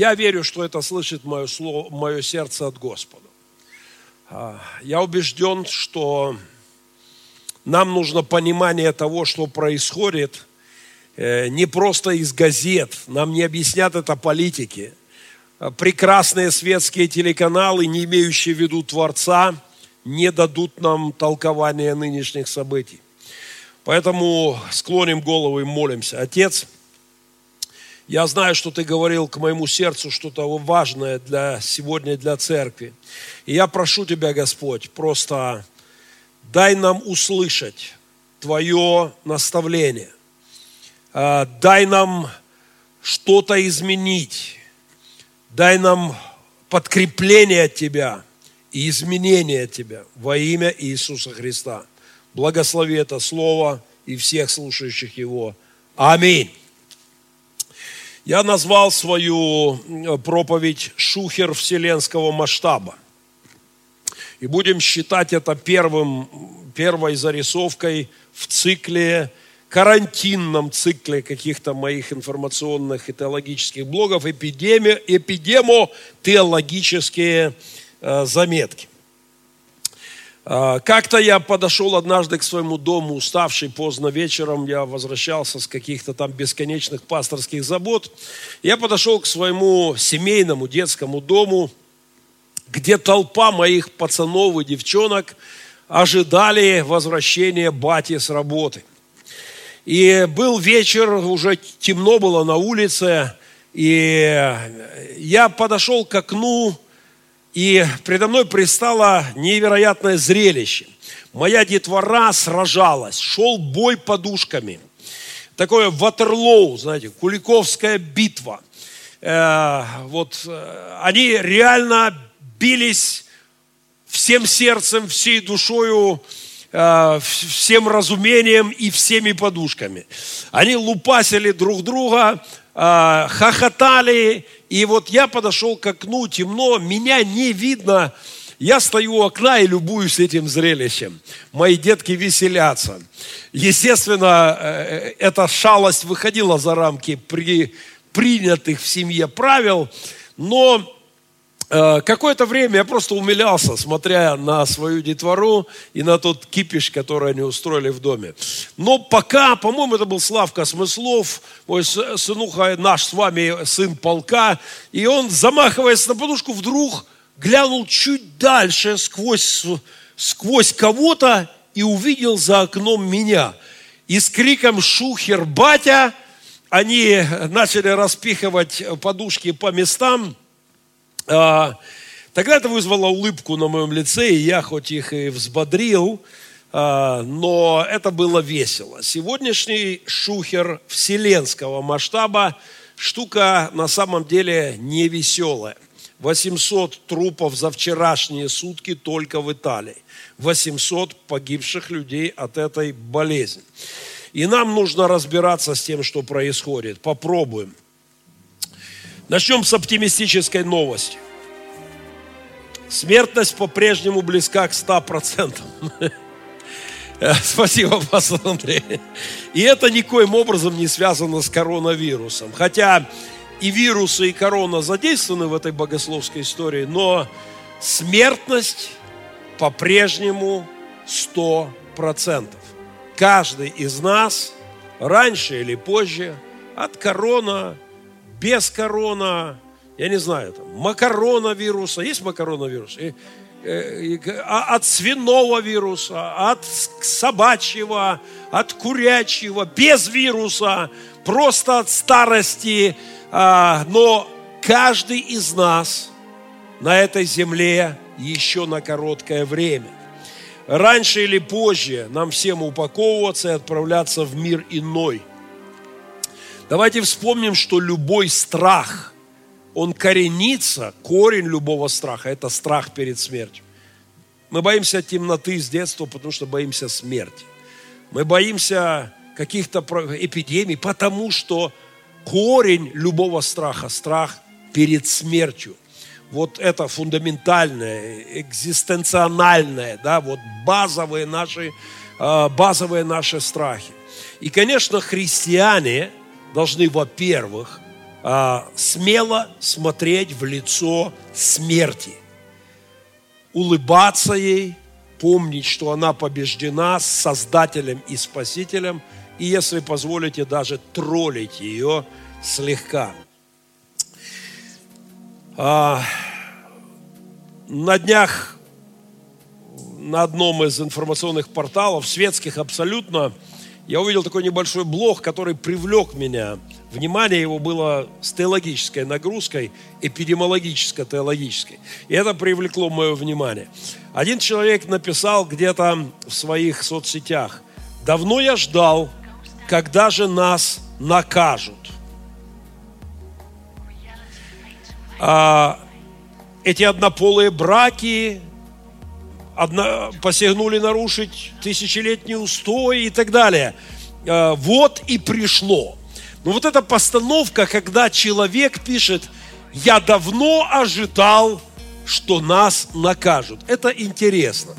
Я верю, что это слышит мое, слово, мое сердце от Господа. А, я убежден, что нам нужно понимание того, что происходит, э, не просто из газет. Нам не объяснят это политики. А, прекрасные светские телеканалы, не имеющие в виду Творца, не дадут нам толкования нынешних событий. Поэтому склоним голову и молимся. Отец, я знаю, что ты говорил к моему сердцу что-то важное для сегодня для церкви. И я прошу тебя, Господь, просто дай нам услышать Твое наставление. А, дай нам что-то изменить. Дай нам подкрепление от Тебя и изменение от Тебя во имя Иисуса Христа. Благослови это Слово и всех слушающих его. Аминь. Я назвал свою проповедь «Шухер вселенского масштаба». И будем считать это первым, первой зарисовкой в цикле, карантинном цикле каких-то моих информационных и теологических блогов, эпидеми, эпидемо-теологические э, заметки. А, как-то я подошел однажды к своему дому, уставший поздно вечером, я возвращался с каких-то там бесконечных пасторских забот. Я подошел к своему семейному детскому дому, где толпа моих пацанов и девчонок ожидали возвращения бати с работы. И был вечер, уже темно было на улице, и я подошел к окну, и предо мной пристало невероятное зрелище. Моя детвора сражалась, шел бой подушками. Такое Ватерлоу, знаете, Куликовская битва. Э, вот э, они реально бились всем сердцем, всей душою, э, всем разумением и всеми подушками. Они лупасили друг друга, э, хохотали и вот я подошел к окну, темно, меня не видно. Я стою у окна и любуюсь этим зрелищем. Мои детки веселятся. Естественно, э, эта шалость выходила за рамки при принятых в семье правил, но какое-то время я просто умилялся, смотря на свою детвору и на тот кипиш, который они устроили в доме. Но пока, по-моему, это был Славка Смыслов, мой сынуха, наш с вами сын полка, и он, замахиваясь на подушку, вдруг глянул чуть дальше сквозь, сквозь кого-то и увидел за окном меня. И с криком «Шухер, батя!» они начали распихивать подушки по местам – тогда это вызвало улыбку на моем лице, и я хоть их и взбодрил, а, но это было весело. Сегодняшний шухер вселенского масштаба штука на самом деле не веселая. 800 трупов за вчерашние сутки только в Италии. 800 погибших людей от этой болезни. И нам нужно разбираться с тем, что происходит. Попробуем. Начнем с оптимистической новости. Смертность по-прежнему близка к 100%. Спасибо, пастор Андрей. И это никоим образом не связано с коронавирусом. Хотя и вирусы, и корона задействованы в этой богословской истории, но смертность по-прежнему 100%. Каждый из нас раньше или позже от корона без корона, я не знаю, там, макаронавируса, есть макаронавирус? И, э, и, и, а от свиного вируса, от собачьего, от курячьего, без вируса, просто от старости. А, но каждый из нас на этой земле еще на короткое время. Раньше или позже нам всем упаковываться и отправляться в мир иной – Давайте вспомним, что любой страх, он коренится, корень любого страха – это страх перед смертью. Мы боимся темноты с детства, потому что боимся смерти. Мы боимся каких-то эпидемий, потому что корень любого страха – страх перед смертью. Вот это фундаментальное, экзистенциональное, да, вот базовые наши, а, базовые наши страхи. И, конечно, христиане – должны, во-первых, а, смело смотреть в лицо смерти, улыбаться ей, помнить, что она побеждена с Создателем и Спасителем, и, если позволите, даже троллить ее слегка. А, на днях на одном из информационных порталов, светских абсолютно, я увидел такой небольшой блог, который привлек меня. Внимание его было с теологической нагрузкой, эпидемиологическо-теологической. И это привлекло мое внимание. Один человек написал где-то в своих соцсетях, «Давно я ждал, когда же нас накажут». А, эти однополые браки, одно, посягнули нарушить тысячелетний устой и так далее. А, вот и пришло. Но вот эта постановка, когда человек пишет, я давно ожидал, что нас накажут. Это интересно.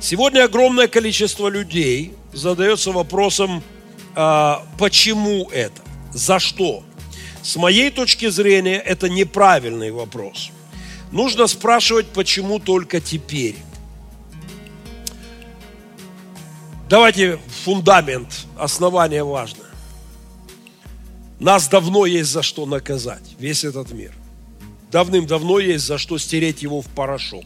Сегодня огромное количество людей задается вопросом, а, почему это, за что. С моей точки зрения, это неправильный вопрос. Нужно спрашивать, почему только теперь. Давайте фундамент, основание важно. Нас давно есть за что наказать, весь этот мир. Давным-давно есть за что стереть его в порошок.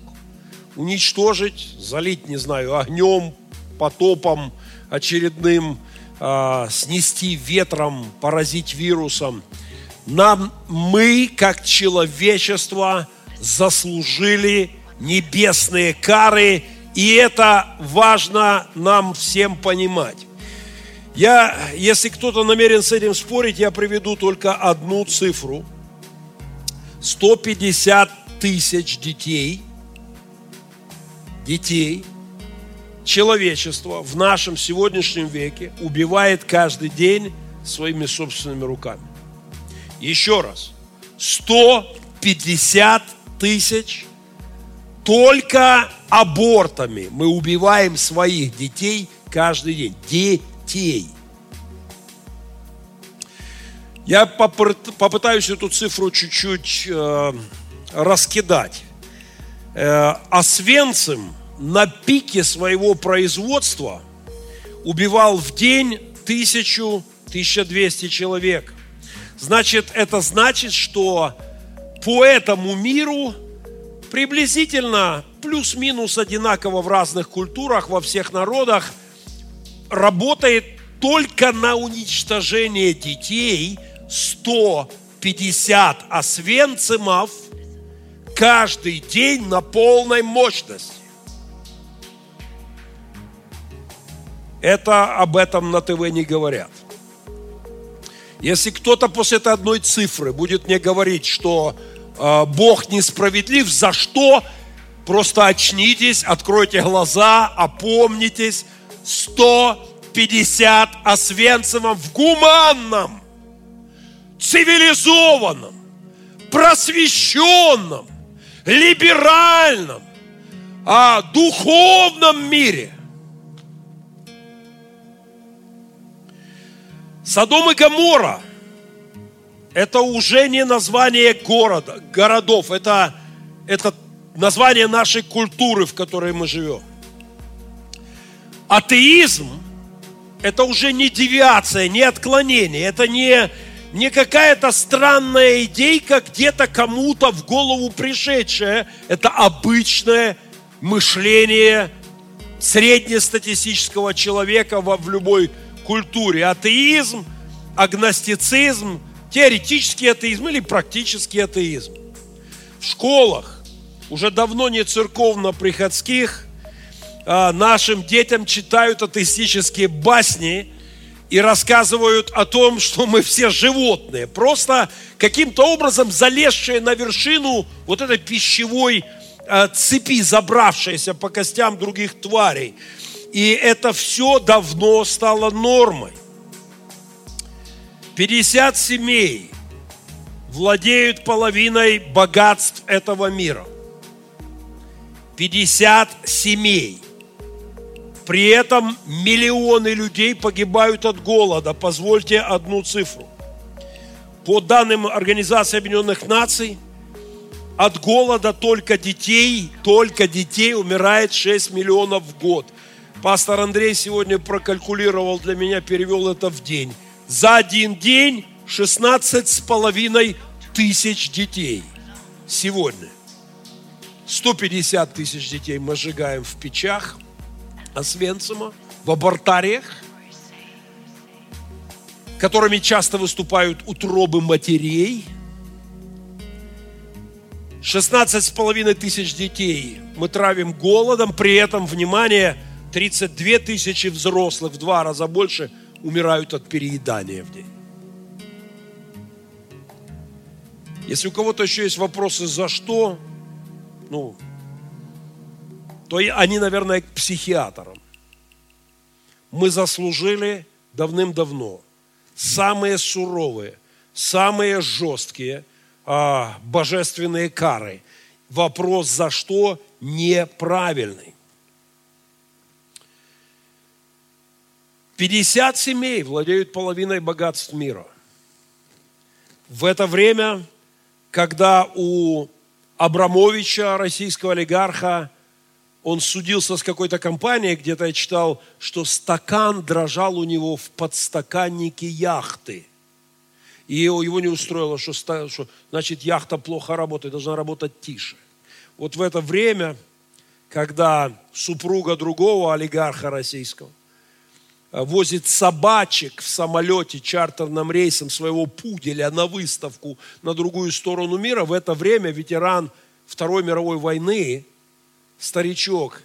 Уничтожить, залить, не знаю, огнем, потопом очередным, э, снести ветром, поразить вирусом. Нам, мы, как человечество, заслужили небесные кары, и это важно нам всем понимать. Я, если кто-то намерен с этим спорить, я приведу только одну цифру. 150 тысяч детей, детей, человечество в нашем сегодняшнем веке убивает каждый день своими собственными руками. Еще раз, 150 тысяч только абортами мы убиваем своих детей каждый день. Детей. Я попытаюсь эту цифру чуть-чуть э, раскидать. Э, Освенцим на пике своего производства убивал в день тысячу, 1200 человек. Значит, это значит, что по этому миру приблизительно плюс-минус одинаково в разных культурах, во всех народах работает только на уничтожение детей 150 освенцимов каждый день на полной мощности. Это об этом на ТВ не говорят. Если кто-то после этой одной цифры будет мне говорить, что э, Бог несправедлив, за что? Просто очнитесь, откройте глаза, опомнитесь. 150 освенцимом в гуманном, цивилизованном, просвещенном, либеральном, а, духовном мире – Содом и Гамора – это уже не название города, городов, это, это название нашей культуры, в которой мы живем. Атеизм – это уже не девиация, не отклонение, это не, не какая-то странная идейка, где-то кому-то в голову пришедшая. Это обычное мышление среднестатистического человека в любой культуре. Атеизм, агностицизм, теоретический атеизм или практический атеизм. В школах, уже давно не церковно-приходских, а, нашим детям читают атеистические басни и рассказывают о том, что мы все животные, просто каким-то образом залезшие на вершину вот этой пищевой а, цепи, забравшиеся по костям других тварей. И это все давно стало нормой. 50 семей владеют половиной богатств этого мира. 50 семей. При этом миллионы людей погибают от голода. Позвольте одну цифру. По данным Организации Объединенных Наций, от голода только детей, только детей умирает 6 миллионов в год. Пастор Андрей сегодня прокалькулировал для меня, перевел это в день. За один день 16 с половиной тысяч детей сегодня. 150 тысяч детей мы сжигаем в печах Освенцима, в абортариях, которыми часто выступают утробы матерей. 16 с половиной тысяч детей мы травим голодом, при этом, внимание, 32 тысячи взрослых, в два раза больше, умирают от переедания в день. Если у кого-то еще есть вопросы, за что, ну, то они, наверное, к психиатрам. Мы заслужили давным-давно самые суровые, самые жесткие а, божественные кары. Вопрос за что неправильный. 50 семей владеют половиной богатств мира. В это время, когда у Абрамовича, российского олигарха, он судился с какой-то компанией, где-то я читал, что стакан дрожал у него в подстаканнике яхты. И его не устроило, что, что значит яхта плохо работает, должна работать тише. Вот в это время, когда супруга другого олигарха российского возит собачек в самолете чартерным рейсом своего пуделя на выставку на другую сторону мира, в это время ветеран Второй мировой войны, старичок,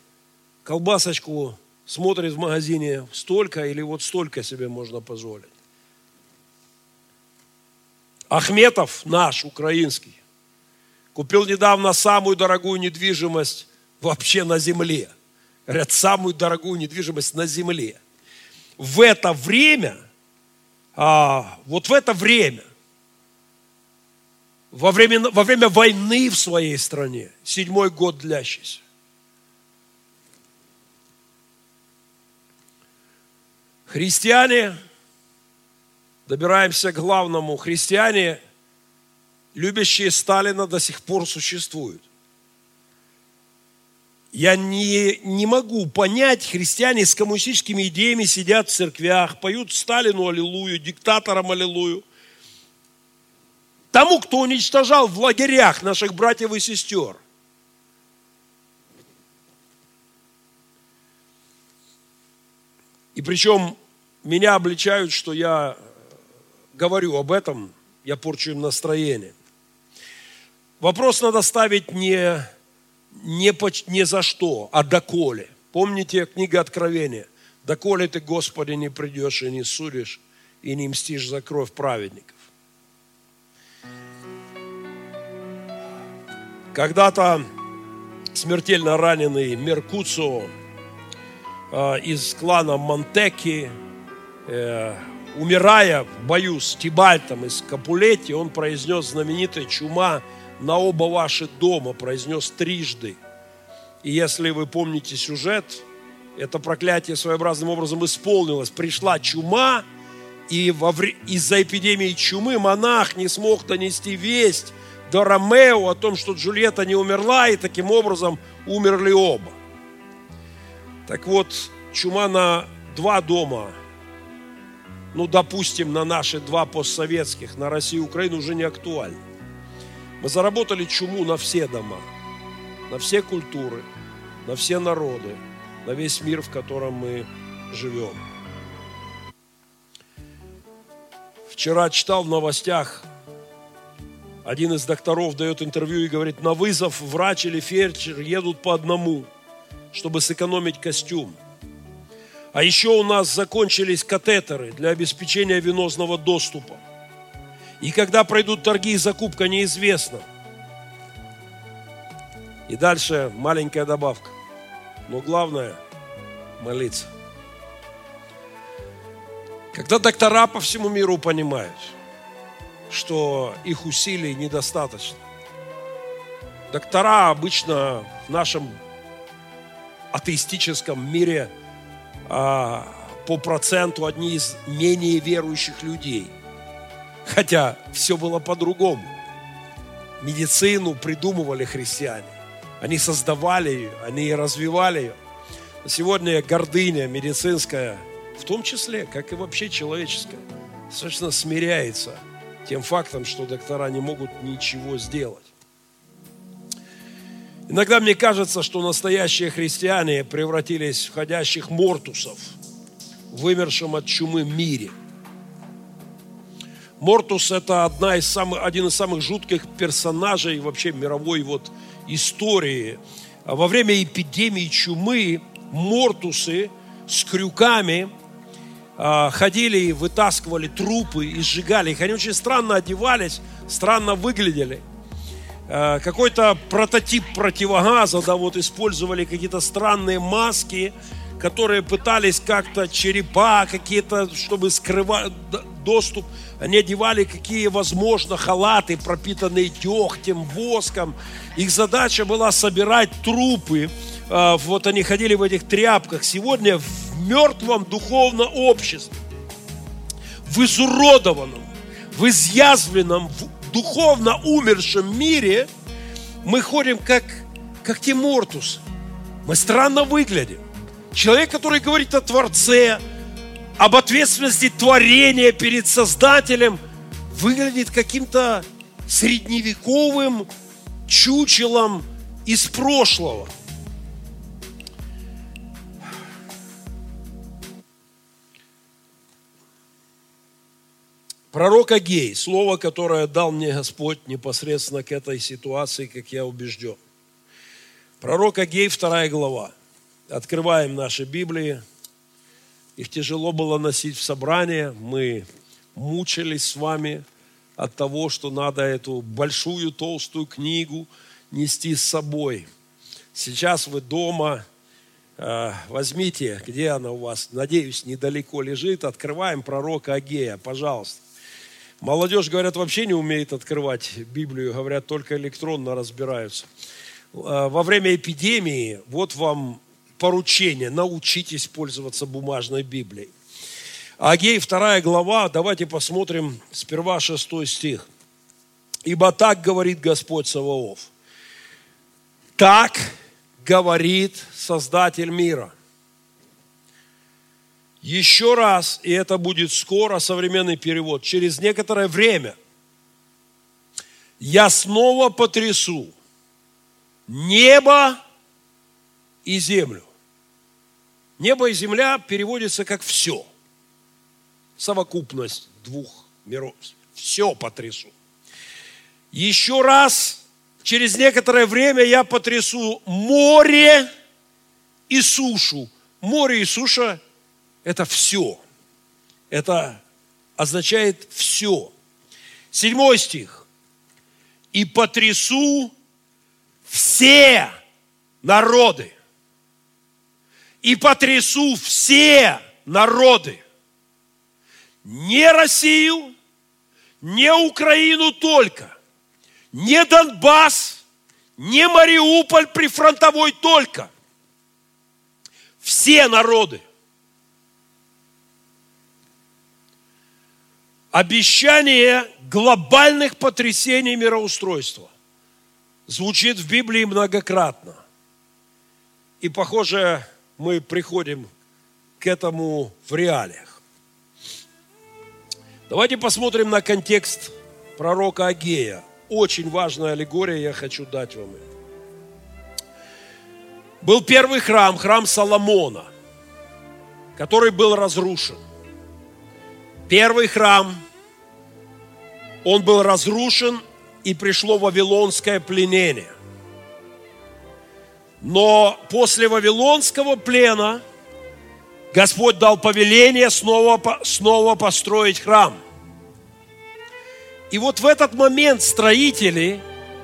колбасочку смотрит в магазине столько или вот столько себе можно позволить. Ахметов наш, украинский, купил недавно самую дорогую недвижимость вообще на земле. Говорят, самую дорогую недвижимость на земле. В это время, а, вот в это время – во время, во время войны в своей стране, седьмой год длящийся. Христиане, добираемся к главному, христиане, любящие Сталина, до сих пор существуют. Я не, не могу понять, христиане с коммунистическими идеями сидят в церквях, поют Сталину аллилуйю, диктаторам аллилуйю – тому, кто уничтожал в лагерях наших братьев и сестер. И причем меня обличают, что я говорю об этом, я порчу им настроение. Вопрос надо ставить не, не, по, не за что, а доколе. Помните книга Откровения? Доколе ты, Господи, не придешь и не судишь, и не мстишь за кровь праведников. Когда-то смертельно раненый Меркуцо э, из клана Монтеки, э, умирая в бою с Тибальтом из Капулетти, он произнес знаменитое «Чума на оба ваши дома», произнес трижды. И если вы помните сюжет, это проклятие своеобразным образом исполнилось. Пришла чума, и из-за эпидемии чумы монах не смог донести весть до Ромео о том, что Джульетта не умерла, и таким образом умерли оба. Так вот, чума на два дома, ну, допустим, на наши два постсоветских, на Россию и Украину уже не актуальна. Мы заработали чуму на все дома, на все культуры, на все народы, на весь мир, в котором мы живем. Вчера читал в новостях один из докторов дает интервью и говорит, на вызов врач или фельдшер едут по одному, чтобы сэкономить костюм. А еще у нас закончились катетеры для обеспечения венозного доступа. И когда пройдут торги и закупка, неизвестно. И дальше маленькая добавка. Но главное – молиться. Когда доктора по всему миру понимают – что их усилий недостаточно. Доктора обычно в нашем атеистическом мире а, по проценту одни из менее верующих людей. Хотя все было по-другому. Медицину придумывали христиане. Они создавали ее, они развивали ее. Сегодня гордыня медицинская, в том числе, как и вообще человеческая, достаточно смиряется тем фактом, что доктора не могут ничего сделать. Иногда мне кажется, что настоящие христиане превратились в ходящих мортусов в вымершем от чумы мире. Мортус – это одна из самых, один из самых жутких персонажей вообще мировой вот истории. Во время эпидемии чумы мортусы с крюками а, ходили и вытаскивали трупы и сжигали их. Они очень странно одевались, странно выглядели. А, какой-то прототип противогаза, да, вот использовали какие-то странные маски, которые пытались как-то черепа какие-то, чтобы скрывать доступ. Они одевали какие возможно халаты, пропитанные дегтем, воском. Их задача была собирать трупы, а, вот они ходили в этих тряпках. Сегодня в мертвом духовном обществе, в изуродованном, в изъязвленном, в духовно умершем мире мы ходим как, как Тимортус. Мы странно выглядим. Человек, который говорит о Творце, об ответственности творения перед Создателем, выглядит каким-то средневековым чучелом из прошлого – Пророк Агей, слово, которое дал мне Господь непосредственно к этой ситуации, как я убежден. Пророк Агей, вторая глава. Открываем наши Библии. Их тяжело было носить в собрание. Мы мучились с вами от того, что надо эту большую толстую книгу нести с собой. Сейчас вы дома, э, возьмите, где она у вас, надеюсь, недалеко лежит, открываем пророка Агея, пожалуйста. Молодежь, говорят, вообще не умеет открывать Библию, говорят, только электронно разбираются. А, во время эпидемии вот вам поручение, научитесь пользоваться бумажной Библией. Агей, вторая глава, давайте посмотрим сперва шестой стих. «Ибо так говорит Господь Саваоф, так говорит Создатель мира, еще раз, и это будет скоро, современный перевод, через некоторое время я снова потрясу небо и землю. Небо и земля переводится как все. Совокупность двух миров. Все потрясу. Еще раз, через некоторое время я потрясу море и сушу. Море и суша это все. Это означает все. Седьмой стих. И потрясу все народы. И потрясу все народы. Не Россию, не Украину только, не Донбасс, не Мариуполь прифронтовой только. Все народы – Обещание глобальных потрясений мироустройства звучит в Библии многократно. И, похоже, мы приходим к этому в реалиях. Давайте посмотрим на контекст пророка Агея. Очень важная аллегория, я хочу дать вам Был первый храм, храм Соломона, который был разрушен. Первый храм, он был разрушен, и пришло вавилонское пленение. Но после вавилонского плена Господь дал повеление снова, снова построить храм. И вот в этот момент строители,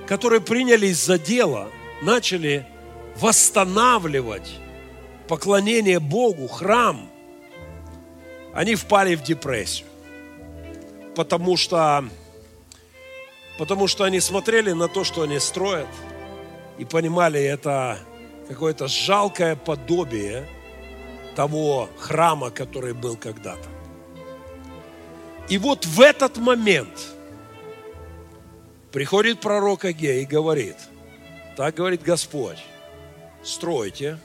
которые принялись за дело, начали восстанавливать поклонение Богу, храм – они впали в депрессию. Потому что, потому что они смотрели на то, что они строят, и понимали, это какое-то жалкое подобие того храма, который был когда-то. И вот в этот момент приходит пророк Агей и говорит, так говорит Господь, стройте.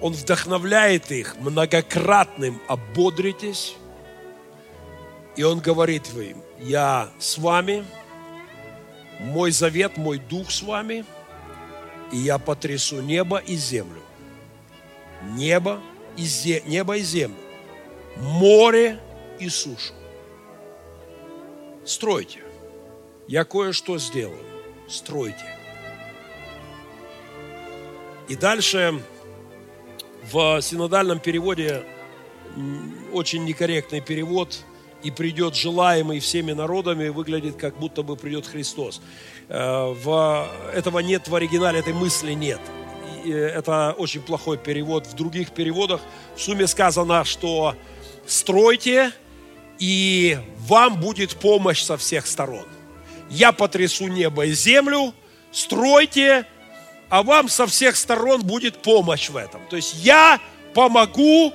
Он вдохновляет их многократным «ободритесь». И он говорит им, я с вами, мой завет, мой дух с вами, и я потрясу небо и землю. Небо и, зе, небо и землю. Море и сушу. Стройте. Я кое-что сделаю. Стройте. И дальше в синодальном переводе очень некорректный перевод – и придет желаемый всеми народами, выглядит как будто бы придет Христос. Э, в, этого нет в оригинале, этой мысли нет. И это очень плохой перевод. В других переводах в сумме сказано, что стройте, и вам будет помощь со всех сторон. Я потрясу небо и землю, стройте, а вам со всех сторон будет помощь в этом. То есть я помогу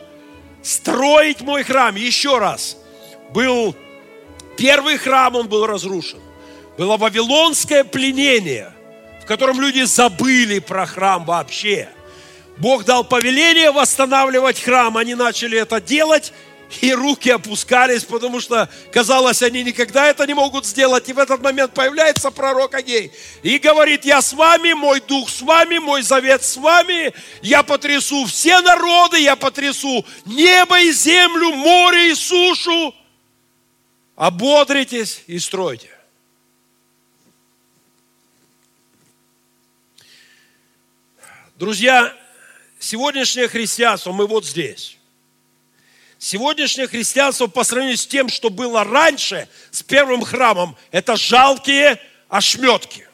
строить мой храм. Еще раз, был первый храм, он был разрушен. Было вавилонское пленение, в котором люди забыли про храм вообще. Бог дал повеление восстанавливать храм, они начали это делать, и руки опускались, потому что казалось, они никогда это не могут сделать. И в этот момент появляется пророк Агей и говорит, я с вами, мой дух с вами, мой завет с вами, я потрясу все народы, я потрясу небо и землю, море и сушу ободритесь и стройте. Друзья, сегодняшнее христианство, мы вот здесь. Сегодняшнее христианство по сравнению с тем, что было раньше, с первым храмом, это жалкие ошметки.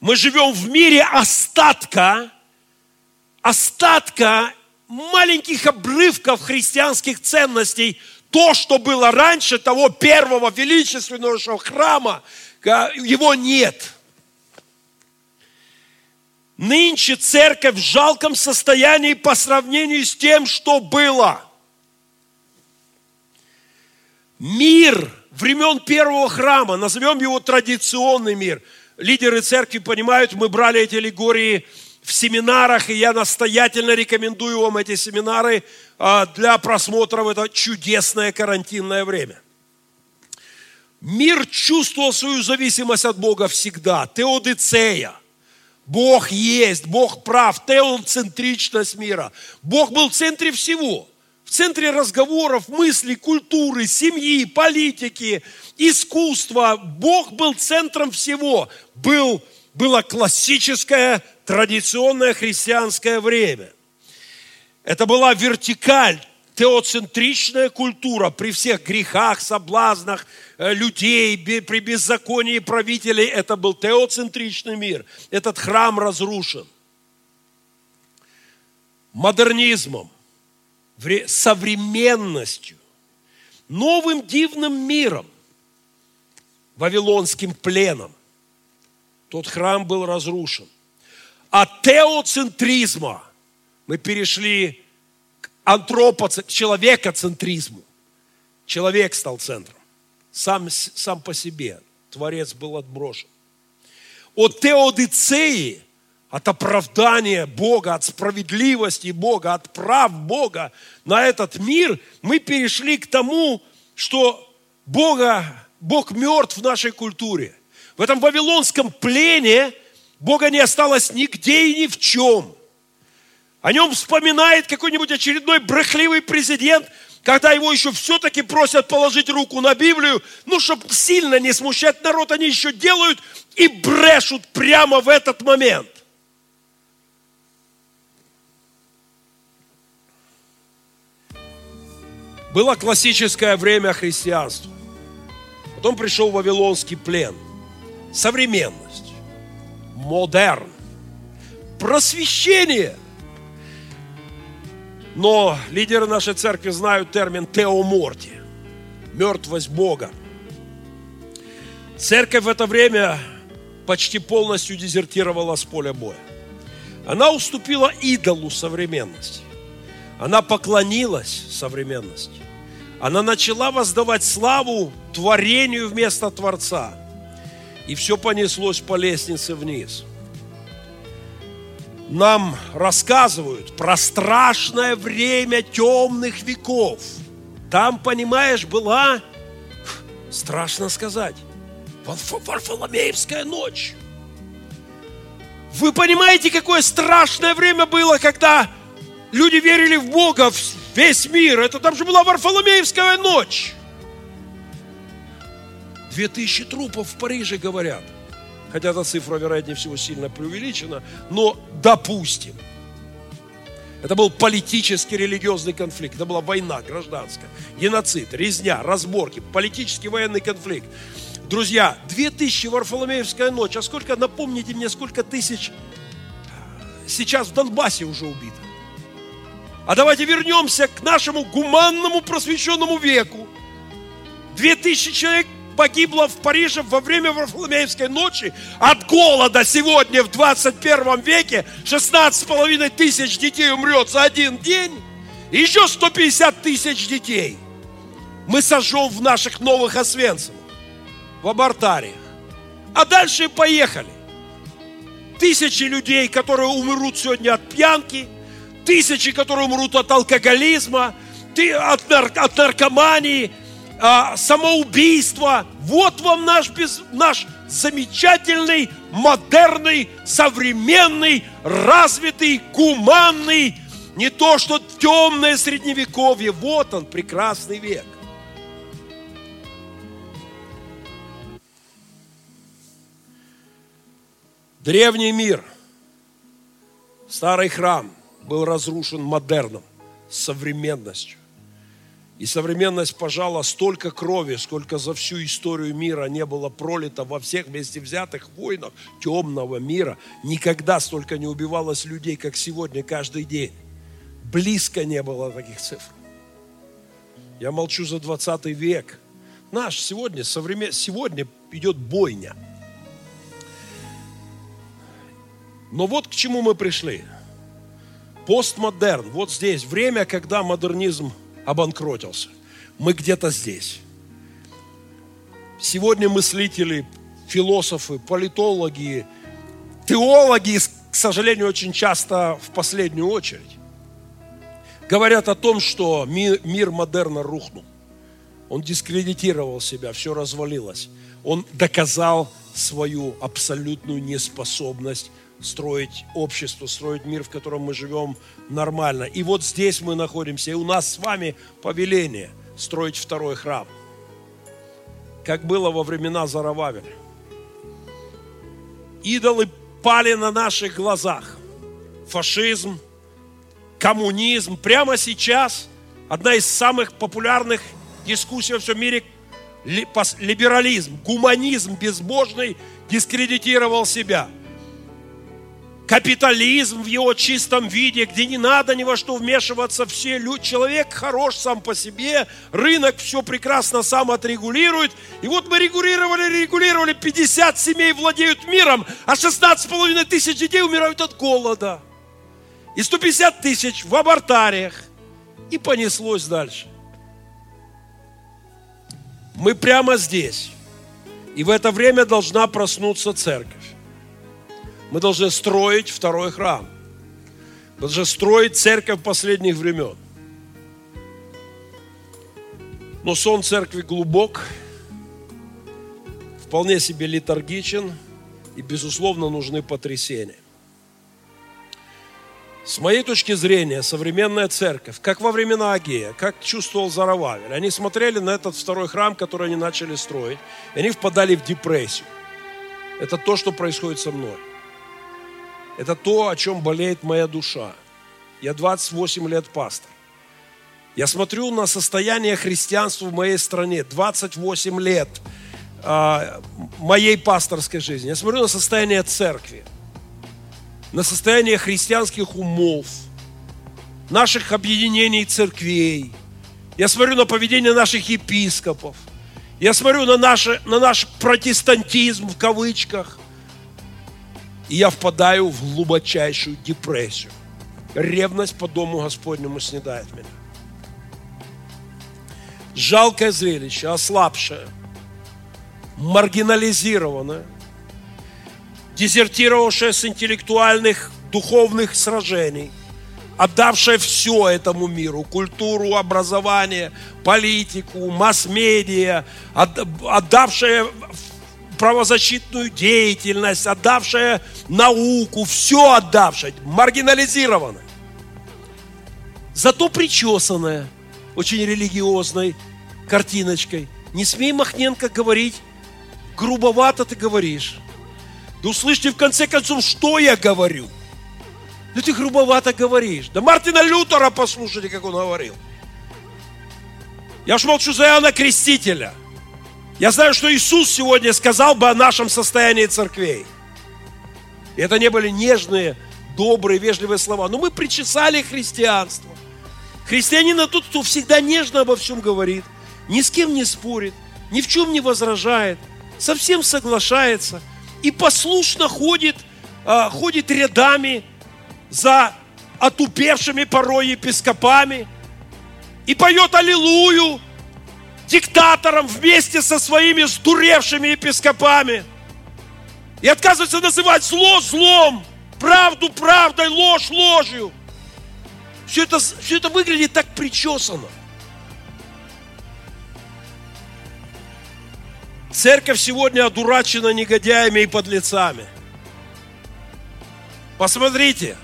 Мы живем в мире остатка, остатка маленьких обрывков христианских ценностей, то, что было раньше того первого величественного храма, его нет. Нынче церковь в жалком состоянии по сравнению с тем, что было. Мир времен первого храма, назовем его традиционный мир. Лидеры церкви понимают, мы брали эти аллегории в семинарах, и я настоятельно рекомендую вам эти семинары а, для просмотра в это чудесное карантинное время. Мир чувствовал свою зависимость от Бога всегда. Теодицея. Бог есть, Бог прав, теоцентричность мира. Бог был в центре всего. В центре разговоров, мыслей, культуры, семьи, политики, искусства. Бог был центром всего. Был, было классическое традиционное христианское время. Это была вертикаль, теоцентричная культура при всех грехах, соблазнах людей, при беззаконии правителей. Это был теоцентричный мир. Этот храм разрушен. Модернизмом, современностью, новым дивным миром, вавилонским пленом. Тот храм был разрушен от теоцентризма мы перешли к антропоцентризму, человекоцентризму. Человек стал центром. Сам, сам по себе. Творец был отброшен. От теодицеи, от оправдания Бога, от справедливости Бога, от прав Бога на этот мир, мы перешли к тому, что Бога, Бог мертв в нашей культуре. В этом вавилонском плене – Бога не осталось нигде и ни в чем. О нем вспоминает какой-нибудь очередной брехливый президент, когда его еще все-таки просят положить руку на Библию, ну, чтобы сильно не смущать народ, они еще делают и брешут прямо в этот момент. Было классическое время христианства. Потом пришел Вавилонский плен. Современность модерн, просвещение. Но лидеры нашей церкви знают термин теоморти, мертвость Бога. Церковь в это время почти полностью дезертировала с поля боя. Она уступила идолу современности. Она поклонилась современности. Она начала воздавать славу творению вместо Творца. И все понеслось по лестнице вниз. Нам рассказывают про страшное время темных веков. Там, понимаешь, была, страшно сказать, Варфоломеевская ночь. Вы понимаете, какое страшное время было, когда люди верили в Бога, в весь мир. Это там же была Варфоломеевская ночь. Две тысячи трупов в Париже, говорят. Хотя эта цифра, вероятнее всего, сильно преувеличена. Но допустим. Это был политический, религиозный конфликт. Это была война гражданская, геноцид, резня, разборки, политический военный конфликт. Друзья, 2000 Варфоломеевская ночь. А сколько, напомните мне, сколько тысяч сейчас в Донбассе уже убито? А давайте вернемся к нашему гуманному просвещенному веку. 2000 человек погибло в Париже во время Варфоломеевской ночи от голода сегодня в 21 веке 16,5 тысяч детей умрет за один день. И еще 150 тысяч детей мы сожжем в наших новых Освенцимах в абортариях. А дальше поехали. Тысячи людей, которые умрут сегодня от пьянки, тысячи, которые умрут от алкоголизма, от наркомании, а, самоубийства. Вот вам наш, без, наш замечательный, модерный, современный, развитый, гуманный, не то что темное средневековье. Вот он, прекрасный век. Древний мир, старый храм был разрушен модерном, современностью. И современность пожала столько крови, сколько за всю историю мира не было пролито во всех вместе взятых войнах темного мира. Никогда столько не убивалось людей, как сегодня, каждый день. Близко не было таких цифр. Я молчу за 20 век. Наш сегодня, современ... сегодня идет бойня – Но вот к чему мы пришли. Постмодерн, вот здесь, время, когда модернизм обанкротился. Мы где-то здесь. Сегодня мыслители, философы, политологи, теологи, к сожалению, очень часто в последнюю очередь, говорят о том, что мир, модерна рухнул. Он дискредитировал себя, все развалилось. Он доказал свою абсолютную неспособность строить общество, строить мир, в котором мы живем нормально. И вот здесь мы находимся, и у нас с вами повеление строить второй храм. Как было во времена Зарававеля. Идолы пали на наших глазах. Фашизм, коммунизм. Прямо сейчас одна из самых популярных дискуссий во всем мире либерализм, гуманизм безбожный дискредитировал себя – капитализм в его чистом виде, где не надо ни во что вмешиваться, все люди, человек хорош сам по себе, рынок все прекрасно сам отрегулирует. И вот мы регулировали, регулировали, 50 семей владеют миром, а 16,5 тысяч детей умирают от голода. И 150 тысяч в абортариях. И понеслось дальше. Мы прямо здесь. И в это время должна проснуться церковь. Мы должны строить второй храм. Мы должны строить церковь последних времен. Но сон церкви глубок, вполне себе литургичен, и, безусловно, нужны потрясения. С моей точки зрения, современная церковь, как во времена Агея, как чувствовал Зарававель, они смотрели на этот второй храм, который они начали строить, и они впадали в депрессию. Это то, что происходит со мной. Это то, о чем болеет моя душа. Я 28 лет пастор. Я смотрю на состояние христианства в моей стране. 28 лет э, моей пасторской жизни. Я смотрю на состояние церкви. На состояние христианских умов. Наших объединений церквей. Я смотрю на поведение наших епископов. Я смотрю на, наши, на наш протестантизм в кавычках – и я впадаю в глубочайшую депрессию. ревность по дому Господнему снедает меня. Жалкое зрелище, ослабшее, маргинализированное, дезертировавшее с интеллектуальных, духовных сражений, отдавшее все этому миру, культуру, образование, политику, масс-медиа, отдавшее правозащитную деятельность, отдавшая науку, все отдавшая, маргинализированная. Зато причесанная, очень религиозной картиночкой. Не смей, Махненко, говорить, грубовато ты говоришь. Да услышьте в конце концов, что я говорю. Да ты грубовато говоришь. Да Мартина Лютера послушайте, как он говорил. Я ж молчу за Иоанна Крестителя – я знаю, что Иисус сегодня сказал бы о нашем состоянии церквей. И это не были нежные, добрые, вежливые слова. Но мы причесали христианство. Христианин тот, кто всегда нежно обо всем говорит, ни с кем не спорит, ни в чем не возражает, совсем соглашается и послушно ходит, а, ходит рядами за отупевшими порой епископами и поет аллилуйю, диктатором вместе со своими сдуревшими епископами. И отказывается называть зло злом, правду правдой, ложь ложью. Все это, все это выглядит так причесано. Церковь сегодня одурачена негодяями и подлецами. Посмотрите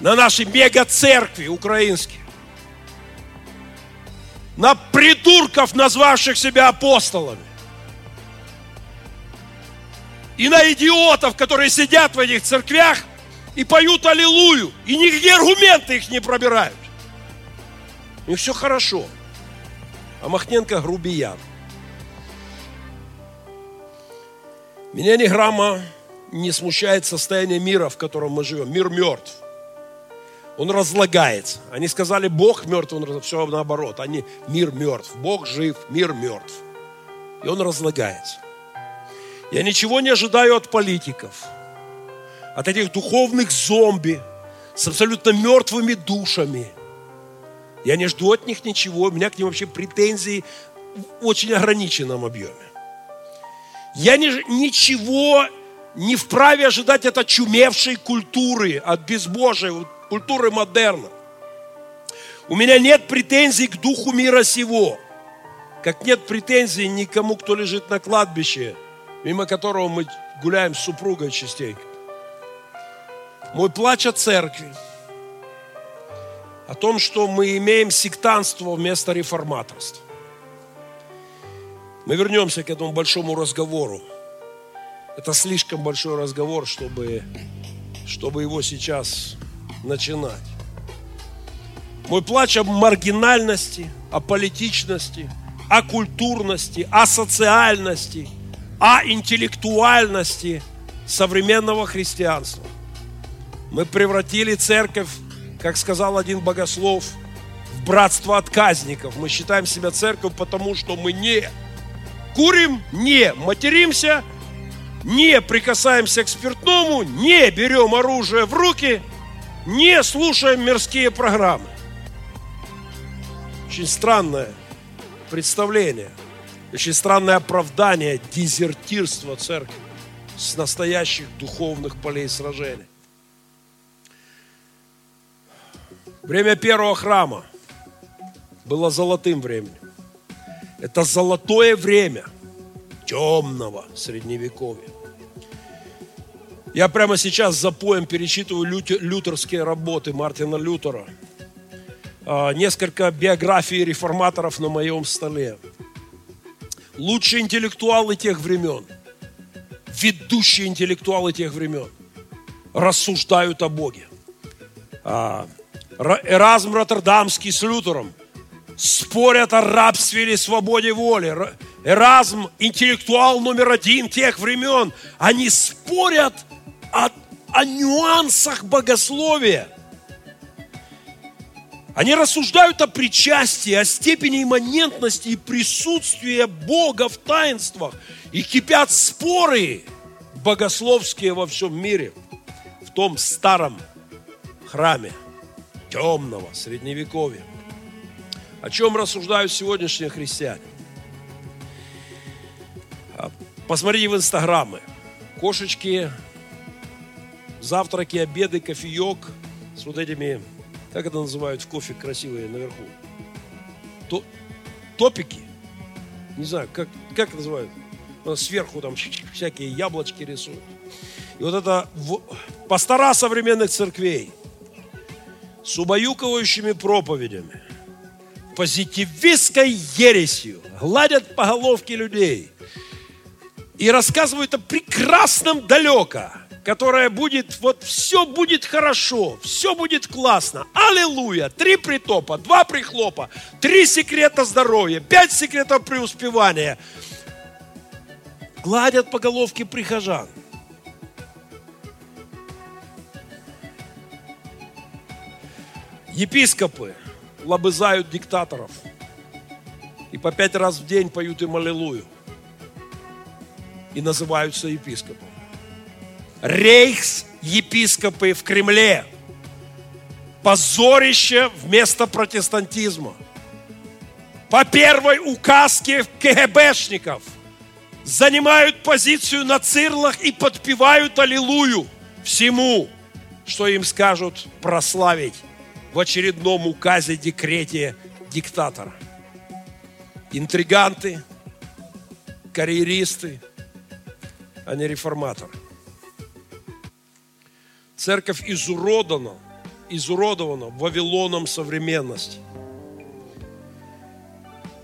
на наши мега-церкви украинские на придурков, назвавших себя апостолами. И на идиотов, которые сидят в этих церквях и поют аллилуйю. И нигде аргументы их не пробирают. У них все хорошо. А Махненко грубиян. Меня ни грамма не смущает состояние мира, в котором мы живем. Мир мертв он разлагается. Они сказали, Бог мертв, он все наоборот. Они, мир мертв, Бог жив, мир мертв. И он разлагается. Я ничего не ожидаю от политиков, от этих духовных зомби с абсолютно мертвыми душами. Я не жду от них ничего, у меня к ним вообще претензии в очень ограниченном объеме. Я не, ничего не вправе ожидать от очумевшей культуры, от безбожия культуры модерна. У меня нет претензий к духу мира сего, как нет претензий никому, кто лежит на кладбище, мимо которого мы гуляем с супругой частенько. Мой плач о церкви, о том, что мы имеем сектанство вместо реформаторства. Мы вернемся к этому большому разговору. Это слишком большой разговор, чтобы, чтобы его сейчас начинать. Мой плач о маргинальности, о политичности, о культурности, о социальности, о интеллектуальности современного христианства. Мы превратили церковь, как сказал один богослов, в братство отказников. Мы считаем себя церковью, потому что мы не курим, не материмся, не прикасаемся к спиртному, не берем оружие в руки – не слушаем мирские программы. Очень странное представление, очень странное оправдание дезертирства церкви с настоящих духовных полей сражений. Время первого храма было золотым временем. Это золотое время темного средневековья. Я прямо сейчас за поем перечитываю лютерские работы Мартина Лютера. А, несколько биографий реформаторов на моем столе. Лучшие интеллектуалы тех времен, ведущие интеллектуалы тех времен рассуждают о Боге. А, Эразм Роттердамский с Лютером спорят о рабстве или свободе воли. Эразм, интеллектуал номер один тех времен, они спорят о, о нюансах богословия. Они рассуждают о причастии, о степени имманентности и присутствия Бога в таинствах. И кипят споры богословские во всем мире, в том старом храме темного средневековья. О чем рассуждают сегодняшние христиане? А, посмотрите в инстаграмы. Кошечки, завтраки, обеды, кофеек с вот этими, как это называют в кофе красивые наверху? То, топики. Не знаю, как, как называют? Сверху там всякие яблочки рисуют. И вот это пастора современных церквей с убаюкивающими проповедями, позитивистской ересью, гладят по головке людей и рассказывают о прекрасном далеко, которое будет, вот все будет хорошо, все будет классно. Аллилуйя! Три притопа, два прихлопа, три секрета здоровья, пять секретов преуспевания. Гладят по головке прихожан – Епископы лобызают диктаторов и по пять раз в день поют им аллилуйю и называются епископом. Рейхс-епископы в Кремле. Позорище вместо протестантизма. По первой указке КГБшников занимают позицию на цирлах и подпевают аллилуйю всему, что им скажут прославить в очередном указе, декрете диктатора. Интриганты, карьеристы, а не реформаторы. Церковь изуродана, изуродована Вавилоном современности.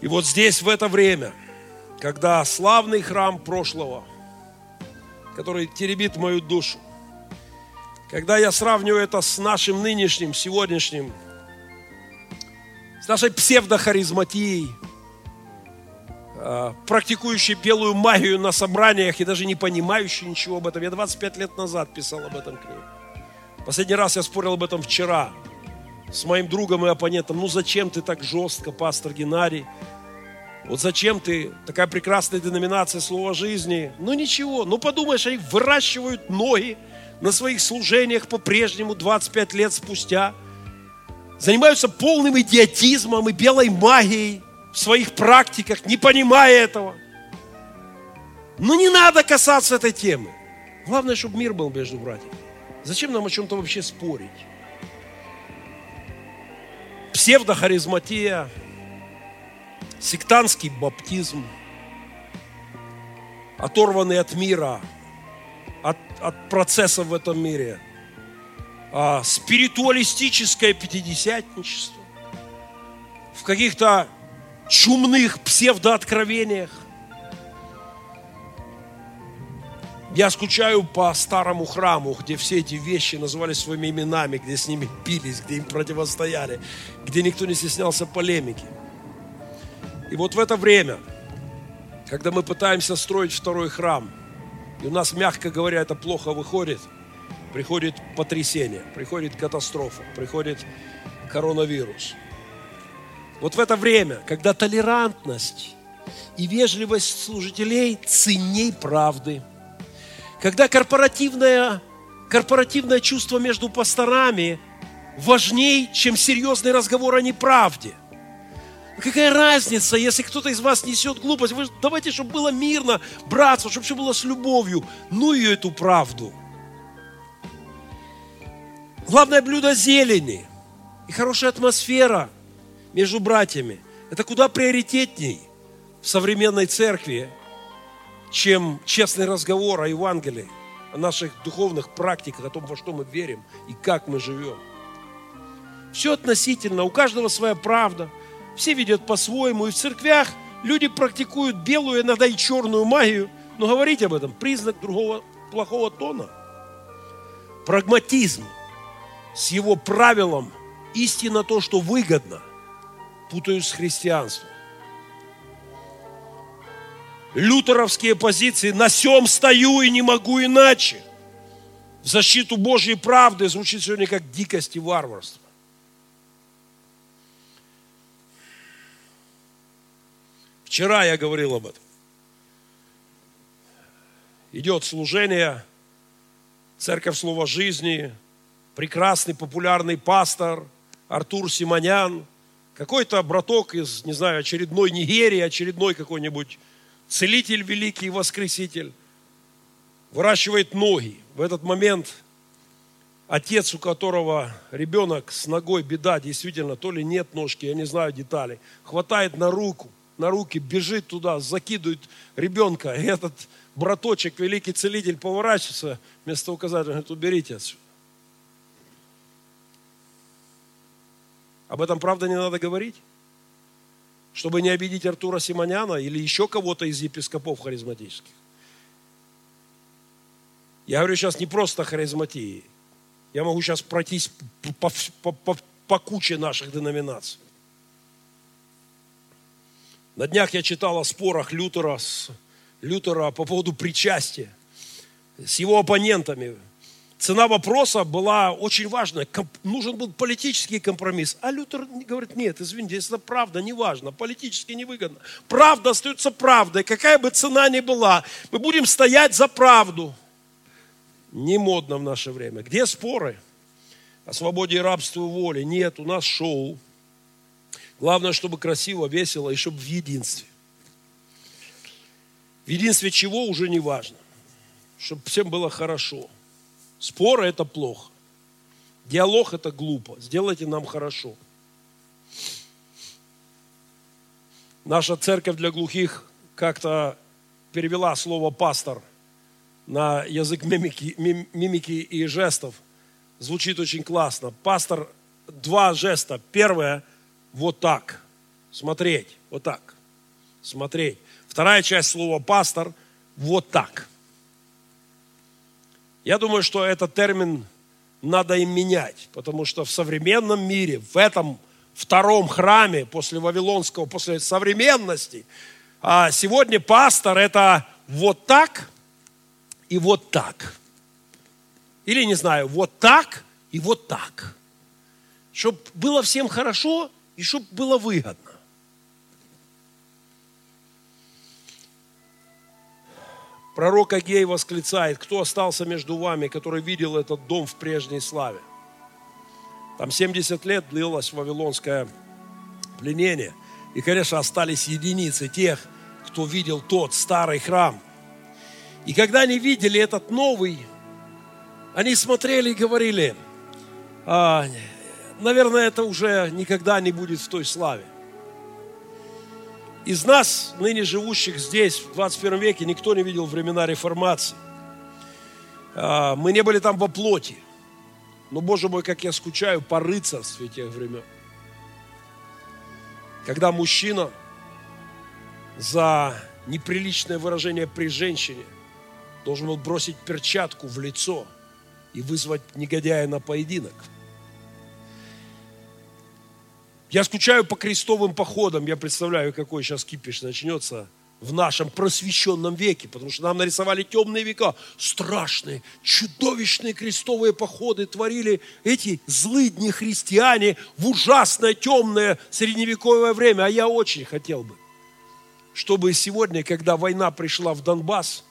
И вот здесь, в это время, когда славный храм прошлого, который теребит мою душу, когда я сравниваю это с нашим нынешним, сегодняшним, с нашей псевдохаризматией, а, практикующей белую магию на собраниях и даже не понимающей ничего об этом. Я 25 лет назад писал об этом книгу. Последний раз я спорил об этом вчера с моим другом и оппонентом. Ну зачем ты так жестко, пастор Геннадий? Вот зачем ты, такая прекрасная деноминация слова жизни? Ну ничего, ну подумаешь, они выращивают ноги, на своих служениях по-прежнему 25 лет спустя, занимаются полным идиотизмом и белой магией в своих практиках, не понимая этого. Но не надо касаться этой темы. Главное, чтобы мир был между братьями. Зачем нам о чем-то вообще спорить? Псевдохаризматия, сектантский баптизм, оторванный от мира – от, от процессов в этом мире. А, спиритуалистическое пятидесятничество. В каких-то чумных псевдооткровениях. Я скучаю по старому храму, где все эти вещи назывались своими именами, где с ними бились, где им противостояли, где никто не стеснялся полемики. И вот в это время, когда мы пытаемся строить второй храм – и у нас, мягко говоря, это плохо выходит. Приходит потрясение, приходит катастрофа, приходит коронавирус. Вот в это время, когда толерантность и вежливость служителей ценней правды, когда корпоративное, корпоративное чувство между пасторами важней, чем серьезный разговор о неправде – Какая разница, если кто-то из вас несет глупость? Вы, давайте, чтобы было мирно, братство, чтобы все было с любовью. Ну ее эту правду. Главное блюдо зелени и хорошая атмосфера между братьями. Это куда приоритетней в современной церкви, чем честный разговор о Евангелии, о наших духовных практиках, о том, во что мы верим и как мы живем. Все относительно, у каждого своя правда – все видят по-своему, и в церквях люди практикуют белую, иногда и черную магию, но говорить об этом – признак другого плохого тона. Прагматизм с его правилом истина то, что выгодно, путаю с христианством. Лютеровские позиции «на сем стою и не могу иначе» в защиту Божьей правды звучит сегодня как дикость и варварство. Вчера я говорил об этом. Идет служение, церковь слова жизни, прекрасный популярный пастор Артур Симонян, какой-то браток из, не знаю, очередной Нигерии, очередной какой-нибудь целитель великий, воскреситель, выращивает ноги. В этот момент отец, у которого ребенок с ногой, беда, действительно, то ли нет ножки, я не знаю деталей, хватает на руку, на руки, бежит туда, закидывает ребенка, и этот браточек, великий целитель, поворачивается, вместо указателя, говорит, уберите отсюда. Об этом, правда, не надо говорить? Чтобы не обидеть Артура Симоняна или еще кого-то из епископов харизматических. Я говорю сейчас не просто харизматии. Я могу сейчас пройтись по, по, по, по куче наших деноминаций. На днях я читал о спорах Лютера, с, Лютера по поводу причастия с его оппонентами цена вопроса была очень важная. Нужен был политический компромисс. А Лютер говорит, нет, извините, если это правда, не важно, политически невыгодно. Правда остается правдой, какая бы цена ни была. Мы будем стоять за правду. Не модно в наше время. Где споры о свободе и рабстве воли? Нет, у нас шоу. Главное, чтобы красиво, весело и чтобы в единстве. В единстве чего уже не важно. Чтобы всем было хорошо. Споры – это плохо. Диалог – это глупо. Сделайте нам хорошо. Наша церковь для глухих как-то перевела слово «пастор» на язык мимики, мимики и жестов. Звучит очень классно. Пастор – два жеста. Первое – вот так. Смотреть. Вот так. Смотреть. Вторая часть слова «пастор» – вот так. Я думаю, что этот термин надо им менять, потому что в современном мире, в этом втором храме после Вавилонского, после современности, а сегодня пастор это вот так и вот так. Или, не знаю, вот так и вот так. Чтобы было всем хорошо и чтобы было выгодно. Пророк Агей восклицает, кто остался между вами, который видел этот дом в прежней славе? Там 70 лет длилось вавилонское пленение. И, конечно, остались единицы тех, кто видел тот старый храм. И когда они видели этот новый, они смотрели и говорили, а, наверное, это уже никогда не будет в той славе. Из нас, ныне живущих здесь, в 21 веке, никто не видел времена реформации. А, мы не были там во плоти. Но, Боже мой, как я скучаю по рыцарстве тех времен. Когда мужчина за неприличное выражение при женщине должен был бросить перчатку в лицо и вызвать негодяя на поединок – я скучаю по крестовым походам. Я представляю, какой сейчас кипиш начнется в нашем просвещенном веке, потому что нам нарисовали темные века, страшные, чудовищные крестовые походы творили эти злыдни христиане в ужасное темное средневековое время. А я очень хотел бы, чтобы сегодня, когда война пришла в Донбасс,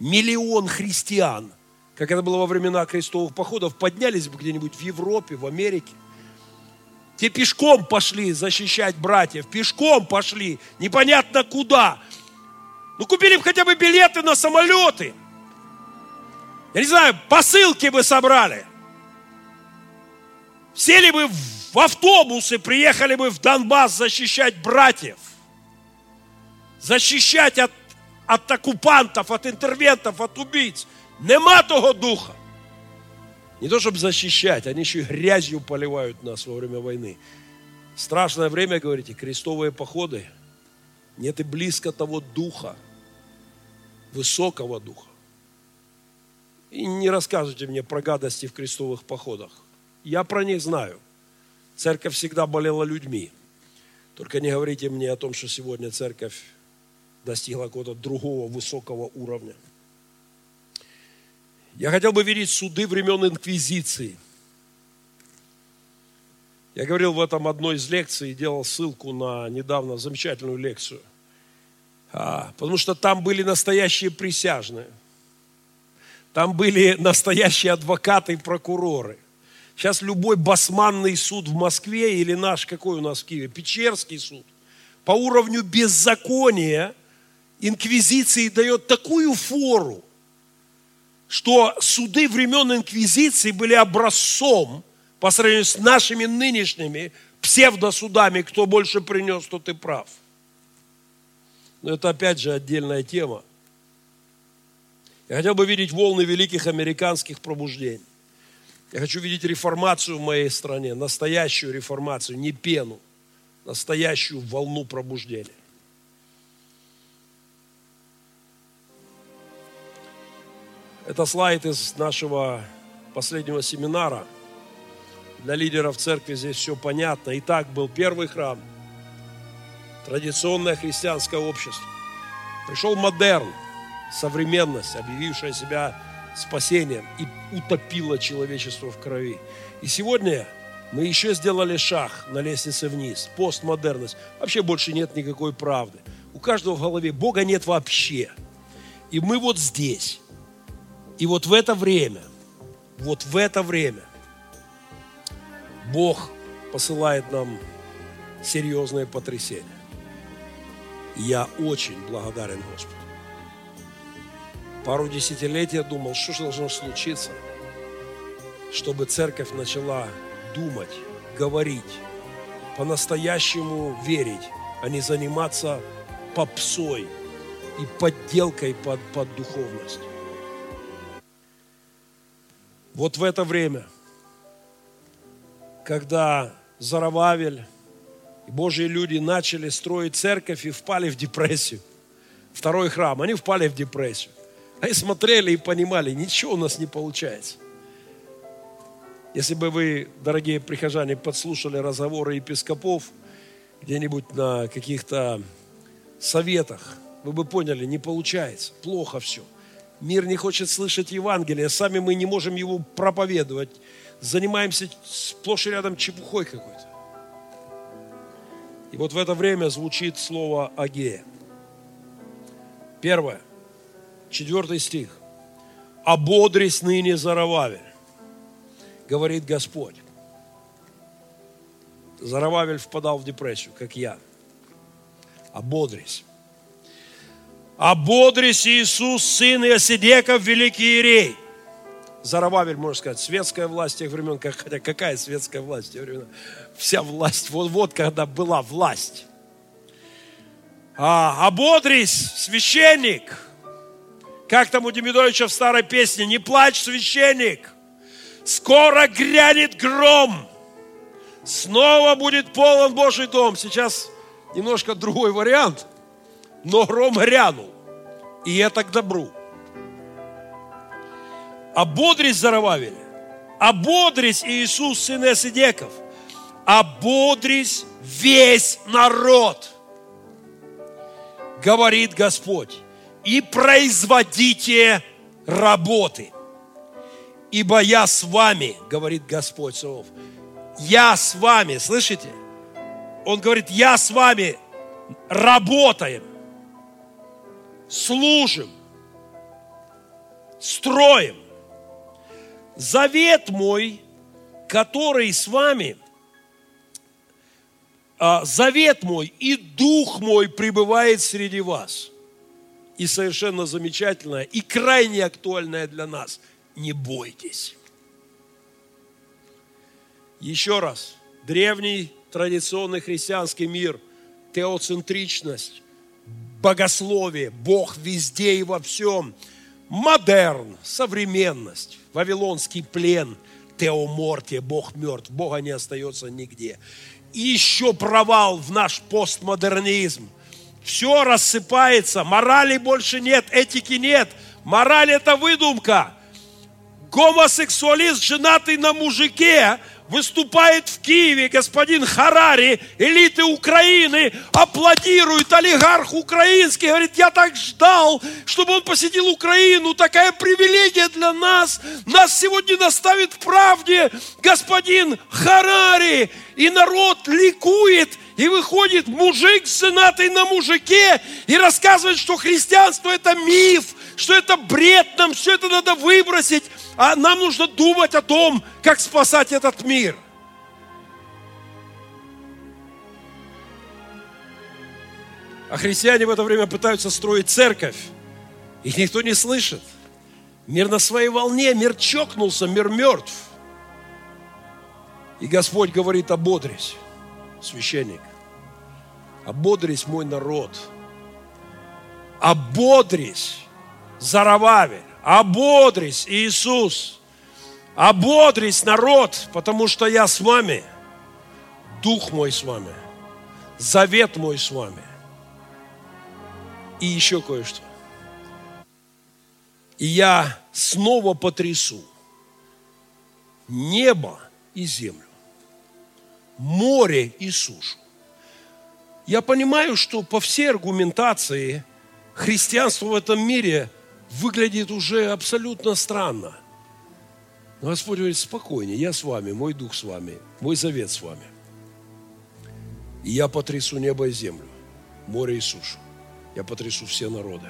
миллион христиан, как это было во времена крестовых походов, поднялись бы где-нибудь в Европе, в Америке – те пешком пошли защищать братьев, пешком пошли, непонятно куда. Ну, купили бы хотя бы билеты на самолеты. Я не знаю, посылки бы собрали. Сели бы в автобусы, приехали бы в Донбасс защищать братьев. Защищать от, от оккупантов, от интервентов, от убийц. Нема того духа. Не то, чтобы защищать, они еще и грязью поливают нас во время войны. Страшное время, говорите, крестовые походы. Нет и близко того духа, высокого духа. И не рассказывайте мне про гадости в крестовых походах. Я про них знаю. Церковь всегда болела людьми. Только не говорите мне о том, что сегодня церковь достигла какого-то другого высокого уровня. Я хотел бы видеть суды времен инквизиции. Я говорил в этом одной из лекций, делал ссылку на недавно замечательную лекцию. А, потому что там были настоящие присяжные. Там были настоящие адвокаты и прокуроры. Сейчас любой басманный суд в Москве или наш, какой у нас в Киеве, Печерский суд, по уровню беззакония инквизиции дает такую фору, что суды времен инквизиции были образцом по сравнению с нашими нынешними псевдосудами, кто больше принес, тот и прав. Но это опять же отдельная тема. Я хотел бы видеть волны великих американских пробуждений. Я хочу видеть реформацию в моей стране, настоящую реформацию, не пену, настоящую волну пробуждения. Это слайд из нашего последнего семинара. Для лидеров церкви здесь все понятно. Итак, был первый храм, традиционное христианское общество. Пришел модерн, современность, объявившая себя спасением и утопила человечество в крови. И сегодня мы еще сделали шаг на лестнице вниз. Постмодерность. Вообще больше нет никакой правды. У каждого в голове Бога нет вообще. И мы вот здесь. И вот в это время, вот в это время Бог посылает нам серьезное потрясение. я очень благодарен Господу. Пару десятилетий я думал, что же должно случиться, чтобы церковь начала думать, говорить, по-настоящему верить, а не заниматься попсой и подделкой под, под духовность. Вот в это время, когда Зарававель и Божьи люди начали строить церковь и впали в депрессию, второй храм, они впали в депрессию. Они смотрели и понимали, ничего у нас не получается. Если бы вы, дорогие прихожане, подслушали разговоры епископов где-нибудь на каких-то советах, вы бы поняли, не получается, плохо все – Мир не хочет слышать Евангелие, сами мы не можем его проповедовать. Занимаемся сплошь и рядом чепухой какой-то. И вот в это время звучит слово Агея. Первое, четвертый стих. «Ободрись ныне Зарававель, говорит Господь». Зарававель впадал в депрессию, как я. Ободрись. Ободрись, Иисус, сын Иосидеков, великий Ирей. Зарававель, можно сказать, светская власть тех времен, хотя какая светская власть тех времен? Вся власть, вот, вот когда была власть. А, ободрись, священник. Как там у Демидовича в старой песне, не плачь, священник. Скоро грянет гром. Снова будет полон Божий дом. Сейчас немножко другой вариант – но гром грянул, и это к добру. Ободрись, Зарававель, ободрись, Иисус, сын Эсидеков, ободрись весь народ, говорит Господь, и производите работы. Ибо я с вами, говорит Господь Савов, я с вами, слышите? Он говорит, я с вами работаем служим, строим. Завет мой, который с вами, а, завет мой и дух мой пребывает среди вас. И совершенно замечательное, и крайне актуальное для нас. Не бойтесь. Еще раз. Древний традиционный христианский мир, теоцентричность, богословие, Бог везде и во всем. Модерн, современность, вавилонский плен, теомортия, Бог мертв, Бога не остается нигде. И еще провал в наш постмодернизм. Все рассыпается, морали больше нет, этики нет. Мораль это выдумка. Гомосексуалист, женатый на мужике, выступает в Киеве господин Харари, элиты Украины, аплодирует олигарх украинский, говорит, я так ждал, чтобы он посетил Украину, такая привилегия для нас, нас сегодня наставит в правде господин Харари, и народ ликует, и выходит мужик с сенатой на мужике и рассказывает, что христианство это миф, что это бред, нам все это надо выбросить. А нам нужно думать о том, как спасать этот мир. А христиане в это время пытаются строить церковь. Их никто не слышит. Мир на своей волне, мир чокнулся, мир мертв. И Господь говорит, ободрись, священник. Ободрись, мой народ. Ободрись, Зарававель. Ободрись, Иисус. Ободрись, народ, потому что я с вами. Дух мой с вами. Завет мой с вами. И еще кое-что. И я снова потрясу небо и землю, море и сушу. Я понимаю, что по всей аргументации христианство в этом мире выглядит уже абсолютно странно. Но Господь говорит, спокойнее, я с вами, мой дух с вами, мой завет с вами. И я потрясу небо и землю, море и сушу. Я потрясу все народы.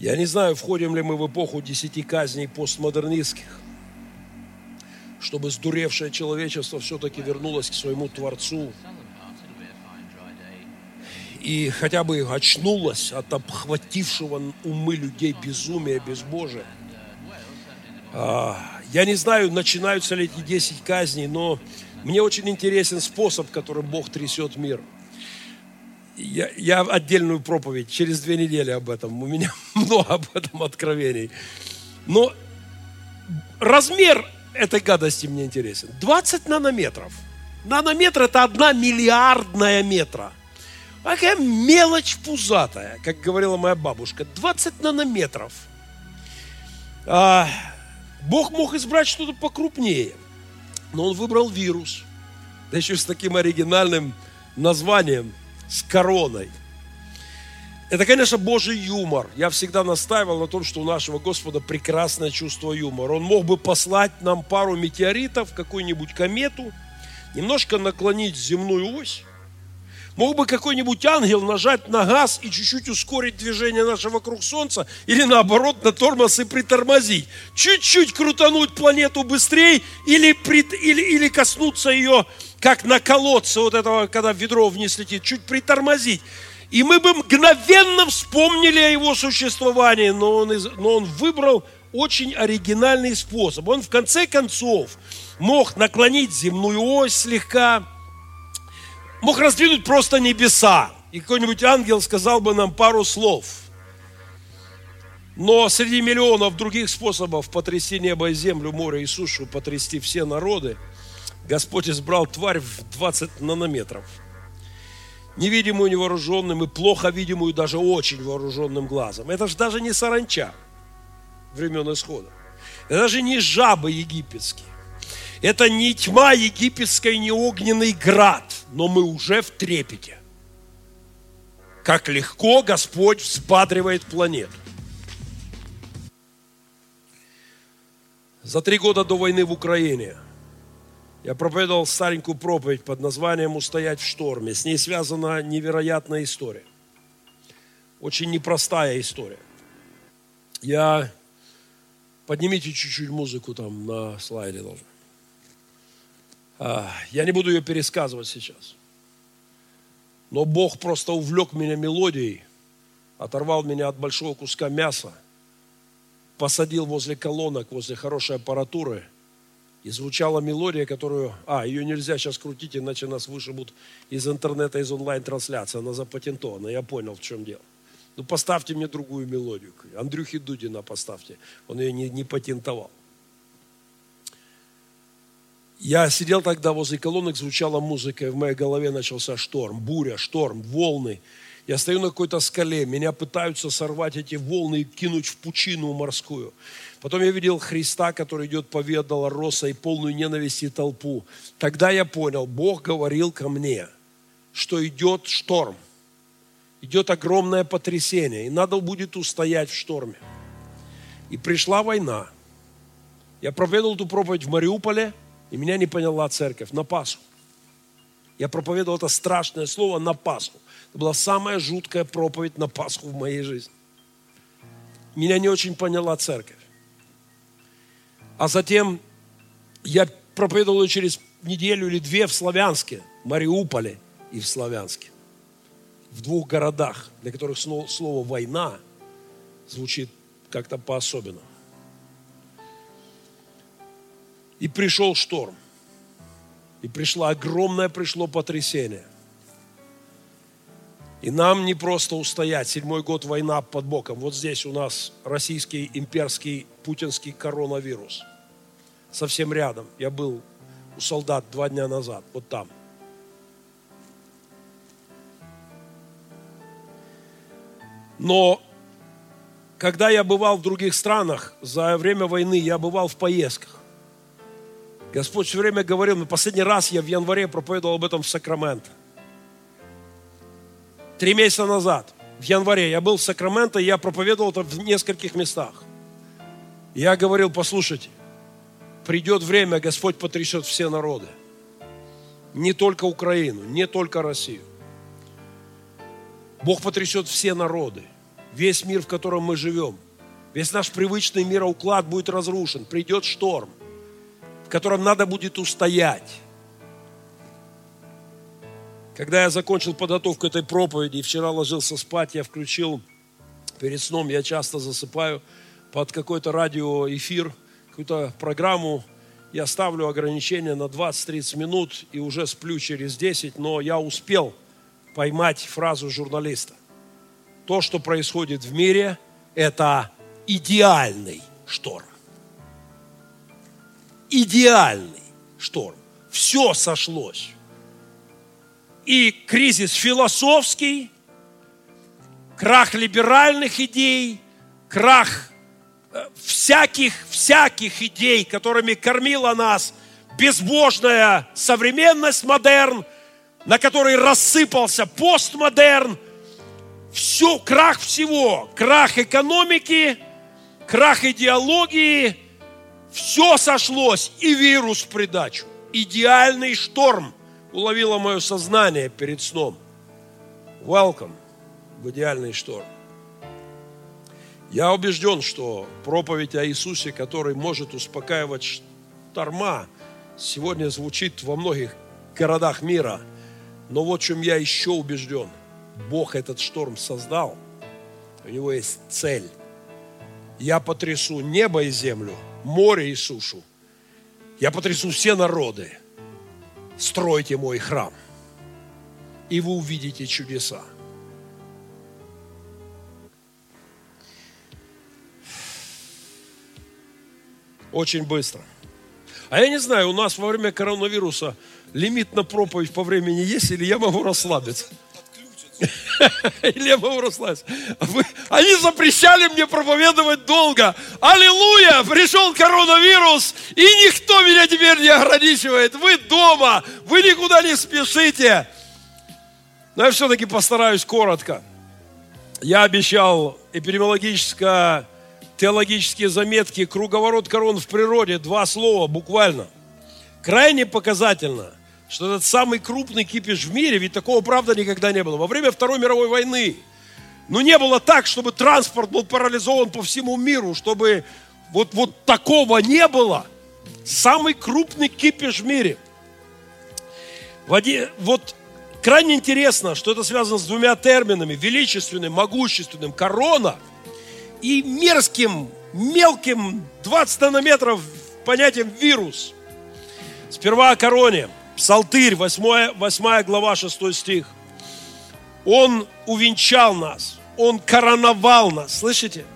Я не знаю, входим ли мы в эпоху десяти казней постмодернистских, чтобы сдуревшее человечество все-таки вернулось к своему Творцу и хотя бы очнулось от обхватившего умы людей безумия, безбожия. А, я не знаю, начинаются ли эти десять казней, но мне очень интересен способ, которым Бог трясет мир – я, я отдельную проповедь через две недели об этом. У меня много об этом откровений. Но размер этой гадости мне интересен. 20 нанометров. Нанометр это одна миллиардная метра. Какая мелочь пузатая, как говорила моя бабушка. 20 нанометров. А, Бог мог избрать что-то покрупнее. Но он выбрал вирус. Да еще с таким оригинальным названием с короной. Это, конечно, Божий юмор. Я всегда настаивал на том, что у нашего Господа прекрасное чувство юмора. Он мог бы послать нам пару метеоритов, какую-нибудь комету, немножко наклонить земную ось. Мог бы какой-нибудь ангел нажать на газ и чуть-чуть ускорить движение наше вокруг Солнца, или наоборот на тормоз и притормозить. Чуть-чуть крутануть планету быстрее или, прит, или, или коснуться ее как на колодце вот этого, когда ведро вниз летит, чуть притормозить. И мы бы мгновенно вспомнили о его существовании, но он, но он выбрал очень оригинальный способ. Он в конце концов мог наклонить земную ось слегка, мог раздвинуть просто небеса. И какой-нибудь ангел сказал бы нам пару слов. Но среди миллионов других способов потрясти небо и землю, море и сушу, потрясти все народы – Господь избрал тварь в 20 нанометров. Невидимую, невооруженным и плохо видимую даже очень вооруженным глазом. Это же даже не саранча времен исхода. Это даже не жабы египетские. Это не тьма египетская, не огненный град. Но мы уже в трепете. Как легко Господь взбадривает планету. За три года до войны в Украине – я проповедовал старенькую проповедь под названием «Устоять в шторме». С ней связана невероятная история. Очень непростая история. Я... Поднимите чуть-чуть музыку там на слайде должен. А, я не буду ее пересказывать сейчас. Но Бог просто увлек меня мелодией, оторвал меня от большого куска мяса, посадил возле колонок, возле хорошей аппаратуры – и звучала мелодия, которую... А, ее нельзя сейчас крутить, иначе нас вышибут из интернета, из онлайн-трансляции. Она запатентована, я понял, в чем дело. Ну, поставьте мне другую мелодию. Андрюхи Дудина поставьте. Он ее не, не патентовал. Я сидел тогда возле колонок, звучала музыка, и в моей голове начался шторм, буря, шторм, волны. Я стою на какой-то скале, меня пытаются сорвать эти волны и кинуть в пучину морскую. Потом я видел Христа, который идет по Долороса и полную ненависти толпу. Тогда я понял, Бог говорил ко мне, что идет шторм, идет огромное потрясение, и надо будет устоять в шторме. И пришла война. Я проповедовал эту проповедь в Мариуполе, и меня не поняла церковь на Пасху. Я проповедовал это страшное слово на Пасху. Это была самая жуткая проповедь на Пасху в моей жизни. Меня не очень поняла церковь. А затем я проповедовал через неделю или две в Славянске, в Мариуполе и в Славянске. В двух городах, для которых слово «война» звучит как-то по-особенному. И пришел шторм. И пришло огромное пришло потрясение. И нам не просто устоять. Седьмой год война под боком. Вот здесь у нас российский имперский путинский коронавирус. Совсем рядом. Я был у солдат два дня назад. Вот там. Но когда я бывал в других странах, за время войны я бывал в поездках. Господь все время говорил, на последний раз я в январе проповедовал об этом в Сакраменто. Три месяца назад, в январе, я был в Сакраменто, и я проповедовал это в нескольких местах. Я говорил, послушайте, придет время, Господь потрясет все народы. Не только Украину, не только Россию. Бог потрясет все народы, весь мир, в котором мы живем. Весь наш привычный мироуклад будет разрушен. Придет шторм в котором надо будет устоять. Когда я закончил подготовку этой проповеди и вчера ложился спать, я включил перед сном, я часто засыпаю под какой-то радиоэфир, какую-то программу, я ставлю ограничение на 20-30 минут и уже сплю через 10, но я успел поймать фразу журналиста. То, что происходит в мире, это идеальный шторм идеальный шторм. Все сошлось. И кризис философский, крах либеральных идей, крах э, всяких, всяких идей, которыми кормила нас безбожная современность, модерн, на которой рассыпался постмодерн, все, крах всего, крах экономики, крах идеологии – все сошлось, и вирус в придачу. Идеальный шторм уловило мое сознание перед сном. Welcome в идеальный шторм. Я убежден, что проповедь о Иисусе, который может успокаивать шторма, сегодня звучит во многих городах мира. Но вот в чем я еще убежден. Бог этот шторм создал. У него есть цель. Я потрясу небо и землю – море и сушу. Я потрясу все народы. Стройте мой храм, и вы увидите чудеса. Очень быстро. А я не знаю, у нас во время коронавируса лимит на проповедь по времени есть, или я могу расслабиться? Я могу расслабиться. Они запрещали мне проповедовать долго. Аллилуйя! Пришел коронавирус, и никто меня теперь не ограничивает. Вы дома, вы никуда не спешите. Но я все-таки постараюсь коротко. Я обещал эпидемиологическое теологические заметки «Круговорот корон в природе», два слова буквально. Крайне показательно – что этот самый крупный кипиш в мире, ведь такого правда никогда не было. Во время Второй мировой войны, ну не было так, чтобы транспорт был парализован по всему миру, чтобы вот, вот такого не было. Самый крупный кипиш в мире. Вот крайне интересно, что это связано с двумя терминами. Величественным, могущественным, корона и мерзким, мелким 20 нанометров понятием вирус. Сперва о короне – Псалтырь, 8, 8 глава, 6 стих. Он увенчал нас, Он короновал нас, слышите?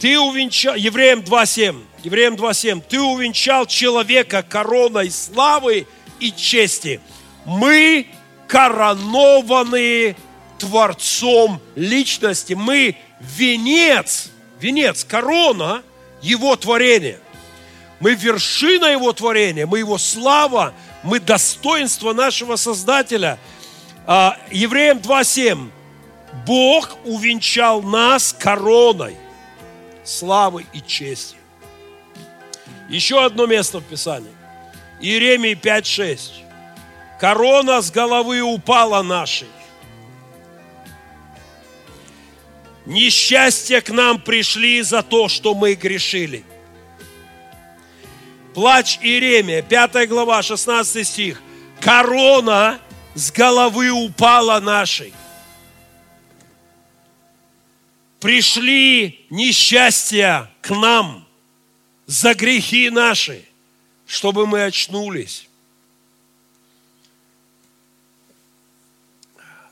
Ты увенчал, Евреям 2.7, Евреям 2.7, ты увенчал человека короной славы и чести. Мы коронованы Творцом личности. Мы венец, венец, корона Его творения. Мы вершина Его творения, мы Его слава, мы достоинство нашего Создателя. А, Евреям 2.7. Бог увенчал нас короной славы и чести. Еще одно место в Писании. Иеремии 5.6. Корона с головы упала нашей. Несчастья к нам пришли за то, что мы грешили. Плач Иеремия, 5 глава, 16 стих. Корона с головы упала нашей. Пришли несчастья к нам за грехи наши, чтобы мы очнулись.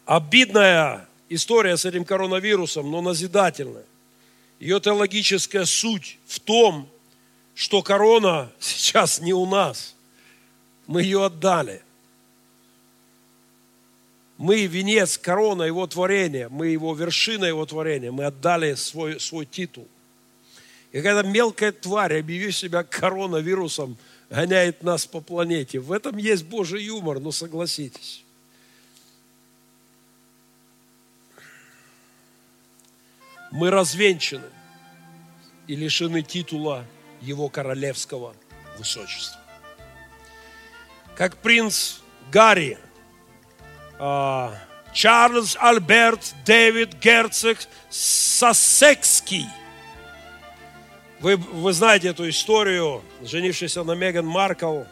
Обидная история с этим коронавирусом, но назидательная. Ее теологическая суть в том, что корона сейчас не у нас. Мы ее отдали. Мы венец, корона его творения, мы его вершина его творения, мы отдали свой, свой титул. И когда мелкая тварь, объявив себя коронавирусом, гоняет нас по планете, в этом есть Божий юмор, но согласитесь. мы развенчаны и лишены титула его королевского высочества. Как принц Гарри, а, Чарльз Альберт Дэвид Герцог Сассекский. Вы, вы знаете эту историю, женившийся на Меган Маркл.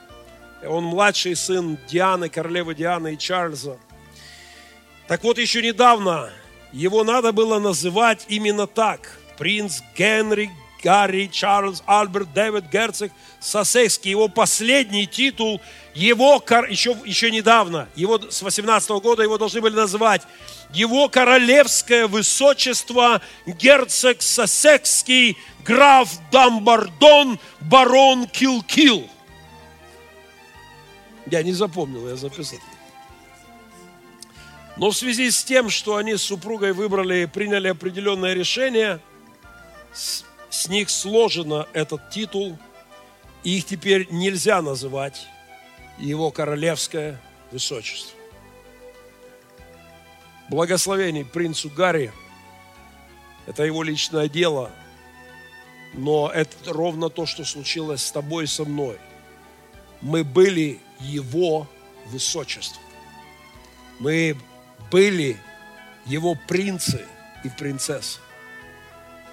Он младший сын Дианы, королевы Дианы и Чарльза. Так вот, еще недавно его надо было называть именно так. Принц Генри, Гарри, Чарльз, Альберт, Дэвид, Герцог, Сосекский. Его последний титул, его, еще, еще недавно, его, с 18 года его должны были называть его королевское высочество, герцог Сосекский, граф Дамбардон, барон Килкил. Я не запомнил, я записал. Но в связи с тем, что они с супругой выбрали, приняли определенное решение, с, них сложено этот титул, и их теперь нельзя называть его королевское высочество. Благословений принцу Гарри, это его личное дело, но это ровно то, что случилось с тобой и со мной. Мы были его высочеством. Мы были его принцы и принцессы.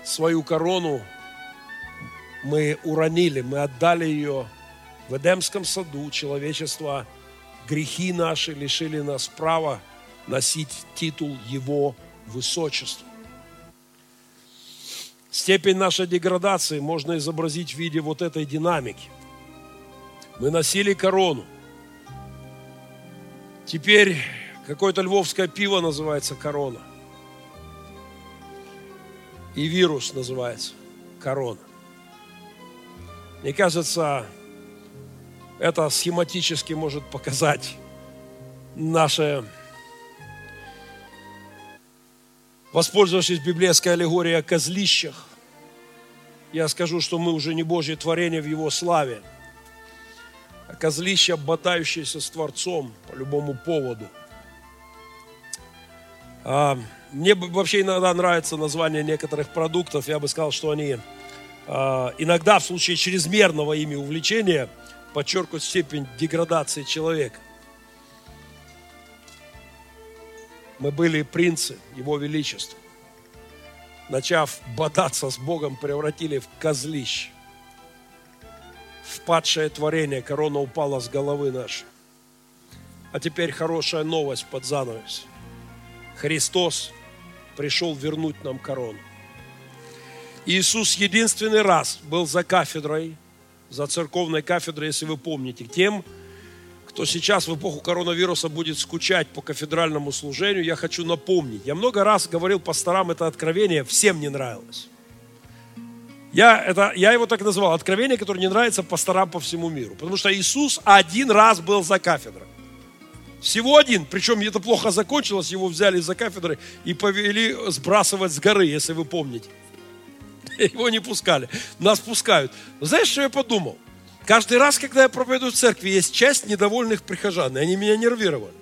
Свою корону мы уронили, мы отдали ее в Эдемском саду. Человечество, грехи наши лишили нас права носить титул Его Высочества. Степень нашей деградации можно изобразить в виде вот этой динамики. Мы носили корону. Теперь Какое-то львовское пиво называется корона. И вирус называется корона. Мне кажется, это схематически может показать наше, воспользовавшись библейской аллегорией о козлищах, я скажу, что мы уже не Божье творение в Его славе, а козлища, ботающиеся с Творцом по любому поводу – а, мне вообще иногда нравится название некоторых продуктов. Я бы сказал, что они иногда в случае чрезмерного ими увлечения подчеркивают степень деградации человека. Мы были принцы Его Величества. Начав бодаться с Богом, превратили в козлище. В падшее творение корона упала с головы нашей. А теперь хорошая новость под занавес – Христос пришел вернуть нам корону. Иисус единственный раз был за кафедрой, за церковной кафедрой, если вы помните, тем, кто сейчас в эпоху коронавируса будет скучать по кафедральному служению, я хочу напомнить. Я много раз говорил пасторам это откровение, всем не нравилось. Я, это, я его так называл, откровение, которое не нравится пасторам по всему миру. Потому что Иисус один раз был за кафедрой. Всего один, причем это плохо закончилось, его взяли за кафедры и повели сбрасывать с горы, если вы помните. Его не пускали, нас пускают. Но знаешь, что я подумал? Каждый раз, когда я проповедую в церкви, есть часть недовольных прихожан, и они меня нервировали.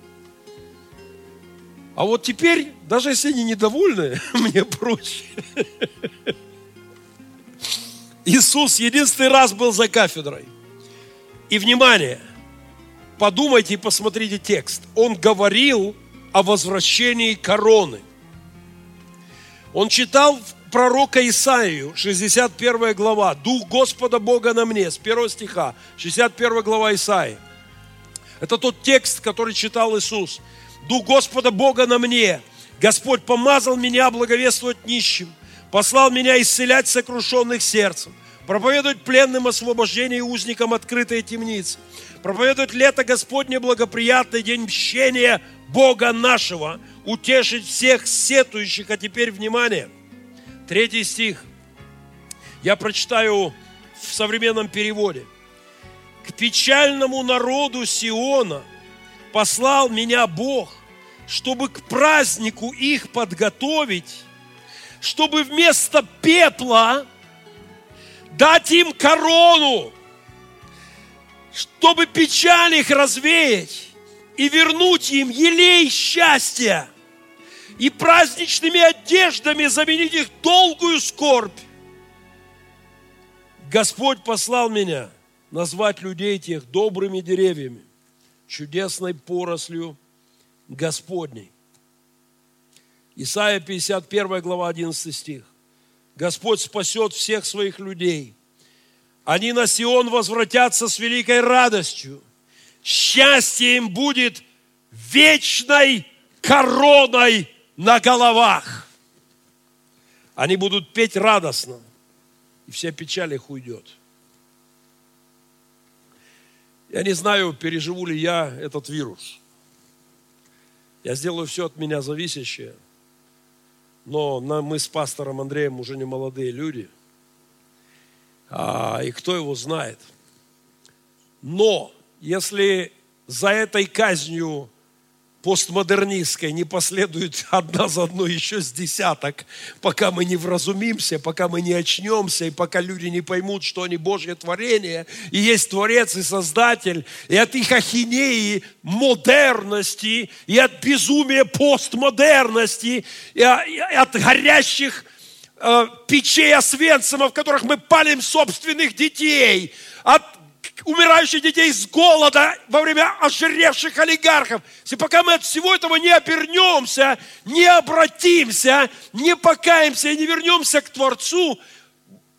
А вот теперь, даже если они недовольны, мне проще. Иисус единственный раз был за кафедрой. И внимание – подумайте и посмотрите текст. Он говорил о возвращении короны. Он читал пророка Исаию, 61 глава, «Дух Господа Бога на мне», с 1 стиха, 61 глава Исаии. Это тот текст, который читал Иисус. «Дух Господа Бога на мне, Господь помазал меня благовествовать нищим, послал меня исцелять сокрушенных сердцем, проповедовать пленным освобождение и узникам открытые темницы, проповедовать лето Господне благоприятный день мщения Бога нашего, утешить всех сетующих. А теперь внимание, третий стих. Я прочитаю в современном переводе. К печальному народу Сиона послал меня Бог, чтобы к празднику их подготовить, чтобы вместо пепла дать им корону, чтобы печаль их развеять и вернуть им елей счастья и праздничными одеждами заменить их долгую скорбь. Господь послал меня назвать людей тех добрыми деревьями, чудесной порослью Господней. Исайя 51 глава 11 стих. Господь спасет всех своих людей. Они на Сион возвратятся с великой радостью. Счастье им будет вечной короной на головах. Они будут петь радостно, и вся печаль их уйдет. Я не знаю, переживу ли я этот вирус. Я сделаю все от меня зависящее – но мы с пастором Андреем уже не молодые люди. А, и кто его знает. Но если за этой казнью постмодернистской не последует одна за одной еще с десяток, пока мы не вразумимся, пока мы не очнемся, и пока люди не поймут, что они Божье творение, и есть Творец и Создатель, и от их ахинеи модерности, и от безумия постмодерности, и от горящих э, печей Освенцима, в которых мы палим собственных детей, от умирающих детей с голода во время ожиревших олигархов. Если пока мы от всего этого не обернемся, не обратимся, не покаемся и не вернемся к Творцу,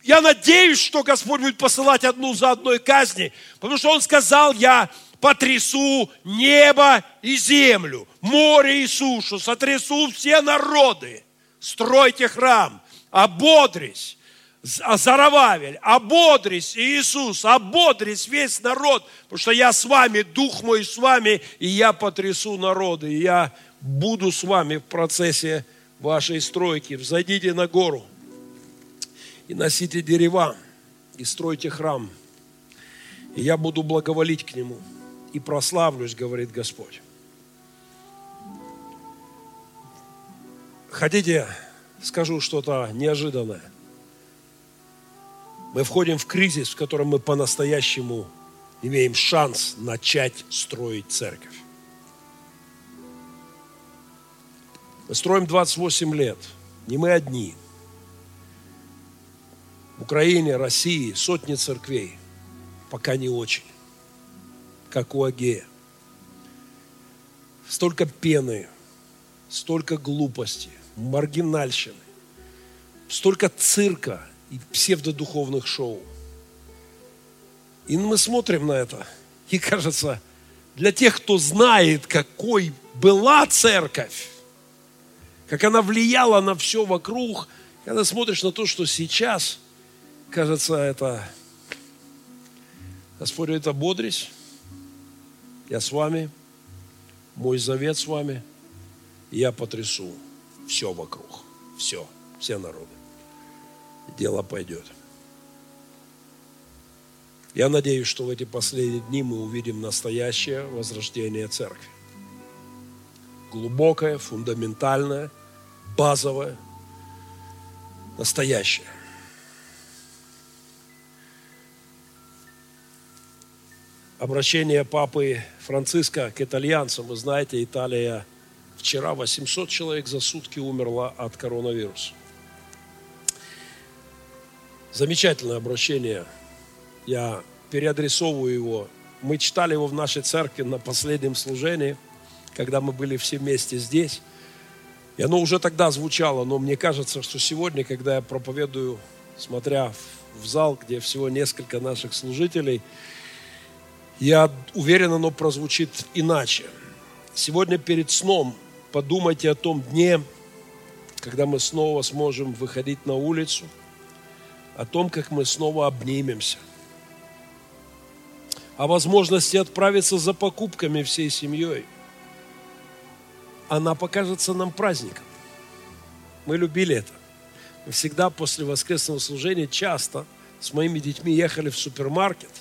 я надеюсь, что Господь будет посылать одну за одной казни, потому что Он сказал, я потрясу небо и землю, море и сушу, сотрясу все народы. Стройте храм, ободрись, Зарававель, ободрись, Иисус, ободрись весь народ, потому что я с вами, Дух мой с вами, и я потрясу народы, и я буду с вами в процессе вашей стройки. Взойдите на гору и носите дерева, и стройте храм, и я буду благоволить к нему, и прославлюсь, говорит Господь. Хотите, скажу что-то неожиданное? Мы входим в кризис, в котором мы по-настоящему имеем шанс начать строить церковь. Мы строим 28 лет. Не мы одни. В Украине, России сотни церквей. Пока не очень. Как у Агея. Столько пены, столько глупости, маргинальщины, столько цирка – псевдодуховных шоу. И мы смотрим на это, и кажется, для тех, кто знает, какой была церковь, как она влияла на все вокруг, когда смотришь на то, что сейчас, кажется, это Господь, это бодрись, я с вами, мой завет с вами, я потрясу все вокруг, все, все народы дело пойдет. Я надеюсь, что в эти последние дни мы увидим настоящее возрождение церкви. Глубокое, фундаментальное, базовое, настоящее. Обращение папы Франциска к итальянцам. Вы знаете, Италия вчера 800 человек за сутки умерла от коронавируса. Замечательное обращение. Я переадресовываю его. Мы читали его в нашей церкви на последнем служении, когда мы были все вместе здесь. И оно уже тогда звучало, но мне кажется, что сегодня, когда я проповедую, смотря в зал, где всего несколько наших служителей, я уверен, оно прозвучит иначе. Сегодня перед сном подумайте о том дне, когда мы снова сможем выходить на улицу, о том, как мы снова обнимемся, о возможности отправиться за покупками всей семьей – она покажется нам праздником. Мы любили это. Мы всегда после воскресного служения часто с моими детьми ехали в супермаркет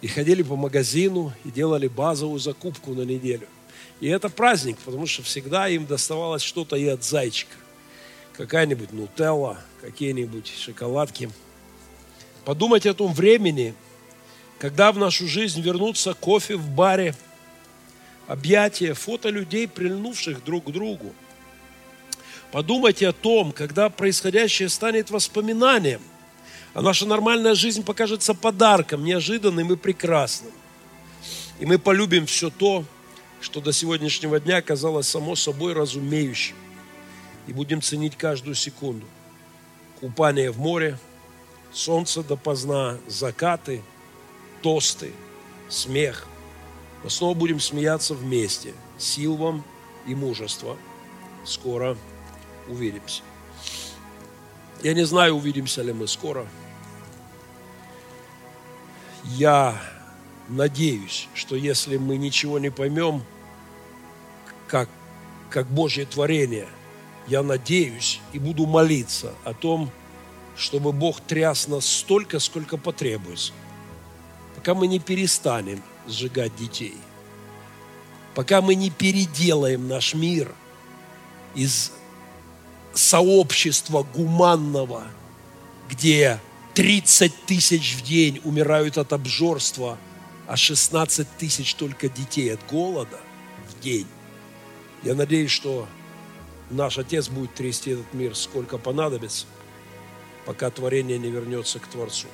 и ходили по магазину и делали базовую закупку на неделю. И это праздник, потому что всегда им доставалось что-то и от зайчика. Какая-нибудь нутелла, какие-нибудь шоколадки. Подумайте о том времени, когда в нашу жизнь вернутся кофе в баре – объятия, фото людей, прильнувших друг к другу. Подумайте о том, когда происходящее станет воспоминанием, а наша нормальная жизнь покажется подарком, неожиданным и прекрасным. И мы полюбим все то, что до сегодняшнего дня казалось само собой разумеющим. И будем ценить каждую секунду. Купание в море, солнце допоздна, закаты, тосты, смех – мы снова будем смеяться вместе. Сил вам и мужества. Скоро увидимся. Я не знаю, увидимся ли мы скоро. Я надеюсь, что если мы ничего не поймем, как, как Божье творение, я надеюсь и буду молиться о том, чтобы Бог тряс нас столько, сколько потребуется, пока мы не перестанем – сжигать детей. Пока мы не переделаем наш мир из сообщества гуманного, где 30 тысяч в день умирают от обжорства, а 16 тысяч только детей от голода в день. Я надеюсь, что наш Отец будет трясти этот мир сколько понадобится, пока творение не вернется к Творцу.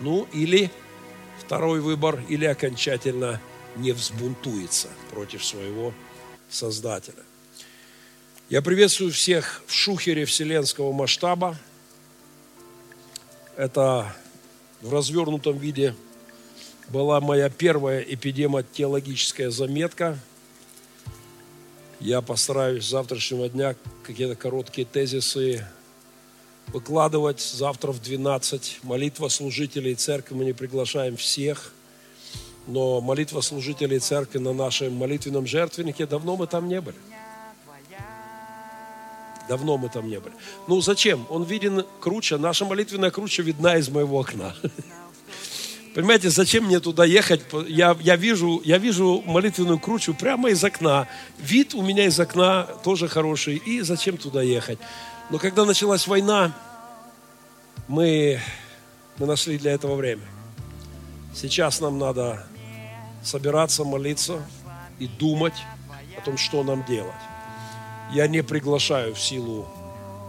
Ну, или Второй выбор или окончательно не взбунтуется против своего Создателя. Я приветствую всех в шухере вселенского масштаба. Это в развернутом виде была моя первая эпидемиологическая заметка. Я постараюсь с завтрашнего дня какие-то короткие тезисы выкладывать завтра в 12. Молитва служителей церкви, мы не приглашаем всех. Но молитва служителей церкви на нашем молитвенном жертвеннике, давно мы там не были. Давно мы там не были. Ну зачем? Он виден круче, наша молитвенная круче видна из моего окна. Понимаете, зачем мне туда ехать? Я, я, вижу, я вижу молитвенную кручу прямо из окна. Вид у меня из окна тоже хороший. И зачем туда ехать? Но когда началась война, мы, мы нашли для этого время. Сейчас нам надо собираться, молиться и думать о том, что нам делать. Я не приглашаю в силу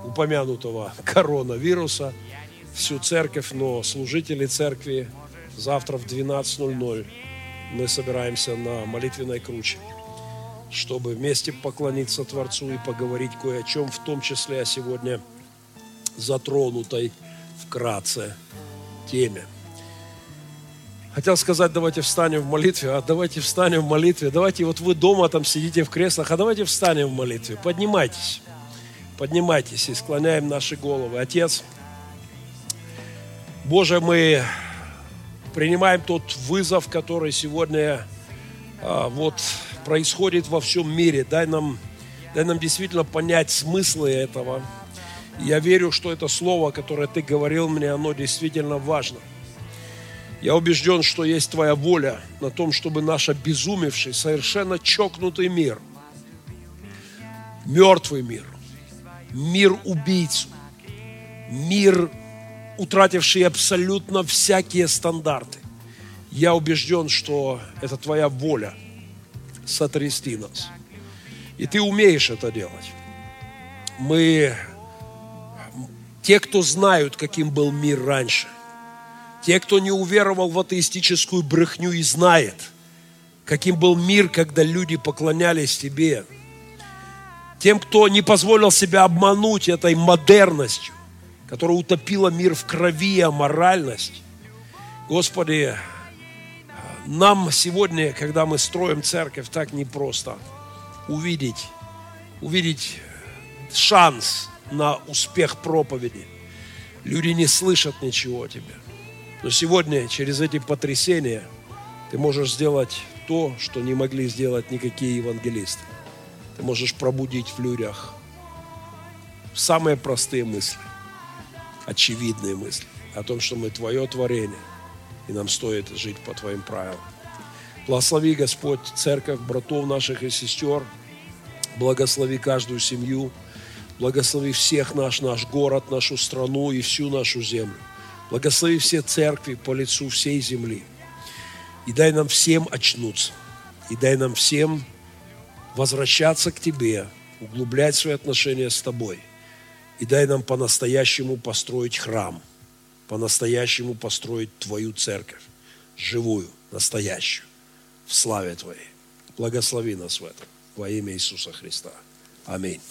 упомянутого коронавируса всю церковь, но служители церкви завтра в 12.00 мы собираемся на молитвенной круче чтобы вместе поклониться Творцу и поговорить кое о чем, в том числе о сегодня затронутой вкратце теме. Хотел сказать, давайте встанем в молитве, а давайте встанем в молитве. Давайте, вот вы дома там сидите в креслах, а давайте встанем в молитве. Поднимайтесь, поднимайтесь и склоняем наши головы. Отец, Боже, мы принимаем тот вызов, который сегодня а, вот происходит во всем мире. Дай нам, дай нам действительно понять смыслы этого. Я верю, что это слово, которое ты говорил мне, оно действительно важно. Я убежден, что есть твоя воля на том, чтобы наш обезумевший, совершенно чокнутый мир, мертвый мир, мир убийц, мир, утративший абсолютно всякие стандарты. Я убежден, что это твоя воля – сотрясти нас. И ты умеешь это делать. Мы, те, кто знают, каким был мир раньше, те, кто не уверовал в атеистическую брехню и знает, каким был мир, когда люди поклонялись тебе, Тем, кто не позволил себя обмануть этой модерностью, которая утопила мир в крови и аморальность. Господи, нам сегодня, когда мы строим церковь, так непросто увидеть, увидеть шанс на успех проповеди. Люди не слышат ничего о тебе. Но сегодня, через эти потрясения, ты можешь сделать то, что не могли сделать никакие евангелисты. Ты можешь пробудить в людях самые простые мысли, очевидные мысли о том, что мы Твое творение, и нам стоит жить по Твоим правилам. Благослови, Господь, церковь, братов наших и сестер. Благослови каждую семью. Благослови всех наш, наш город, нашу страну и всю нашу землю. Благослови все церкви по лицу всей земли. И дай нам всем очнуться. И дай нам всем возвращаться к Тебе, углублять свои отношения с Тобой. И дай нам по-настоящему построить храм, по-настоящему построить Твою церковь, живую, настоящую в славе Твоей. Благослови нас в этом во имя Иисуса Христа. Аминь.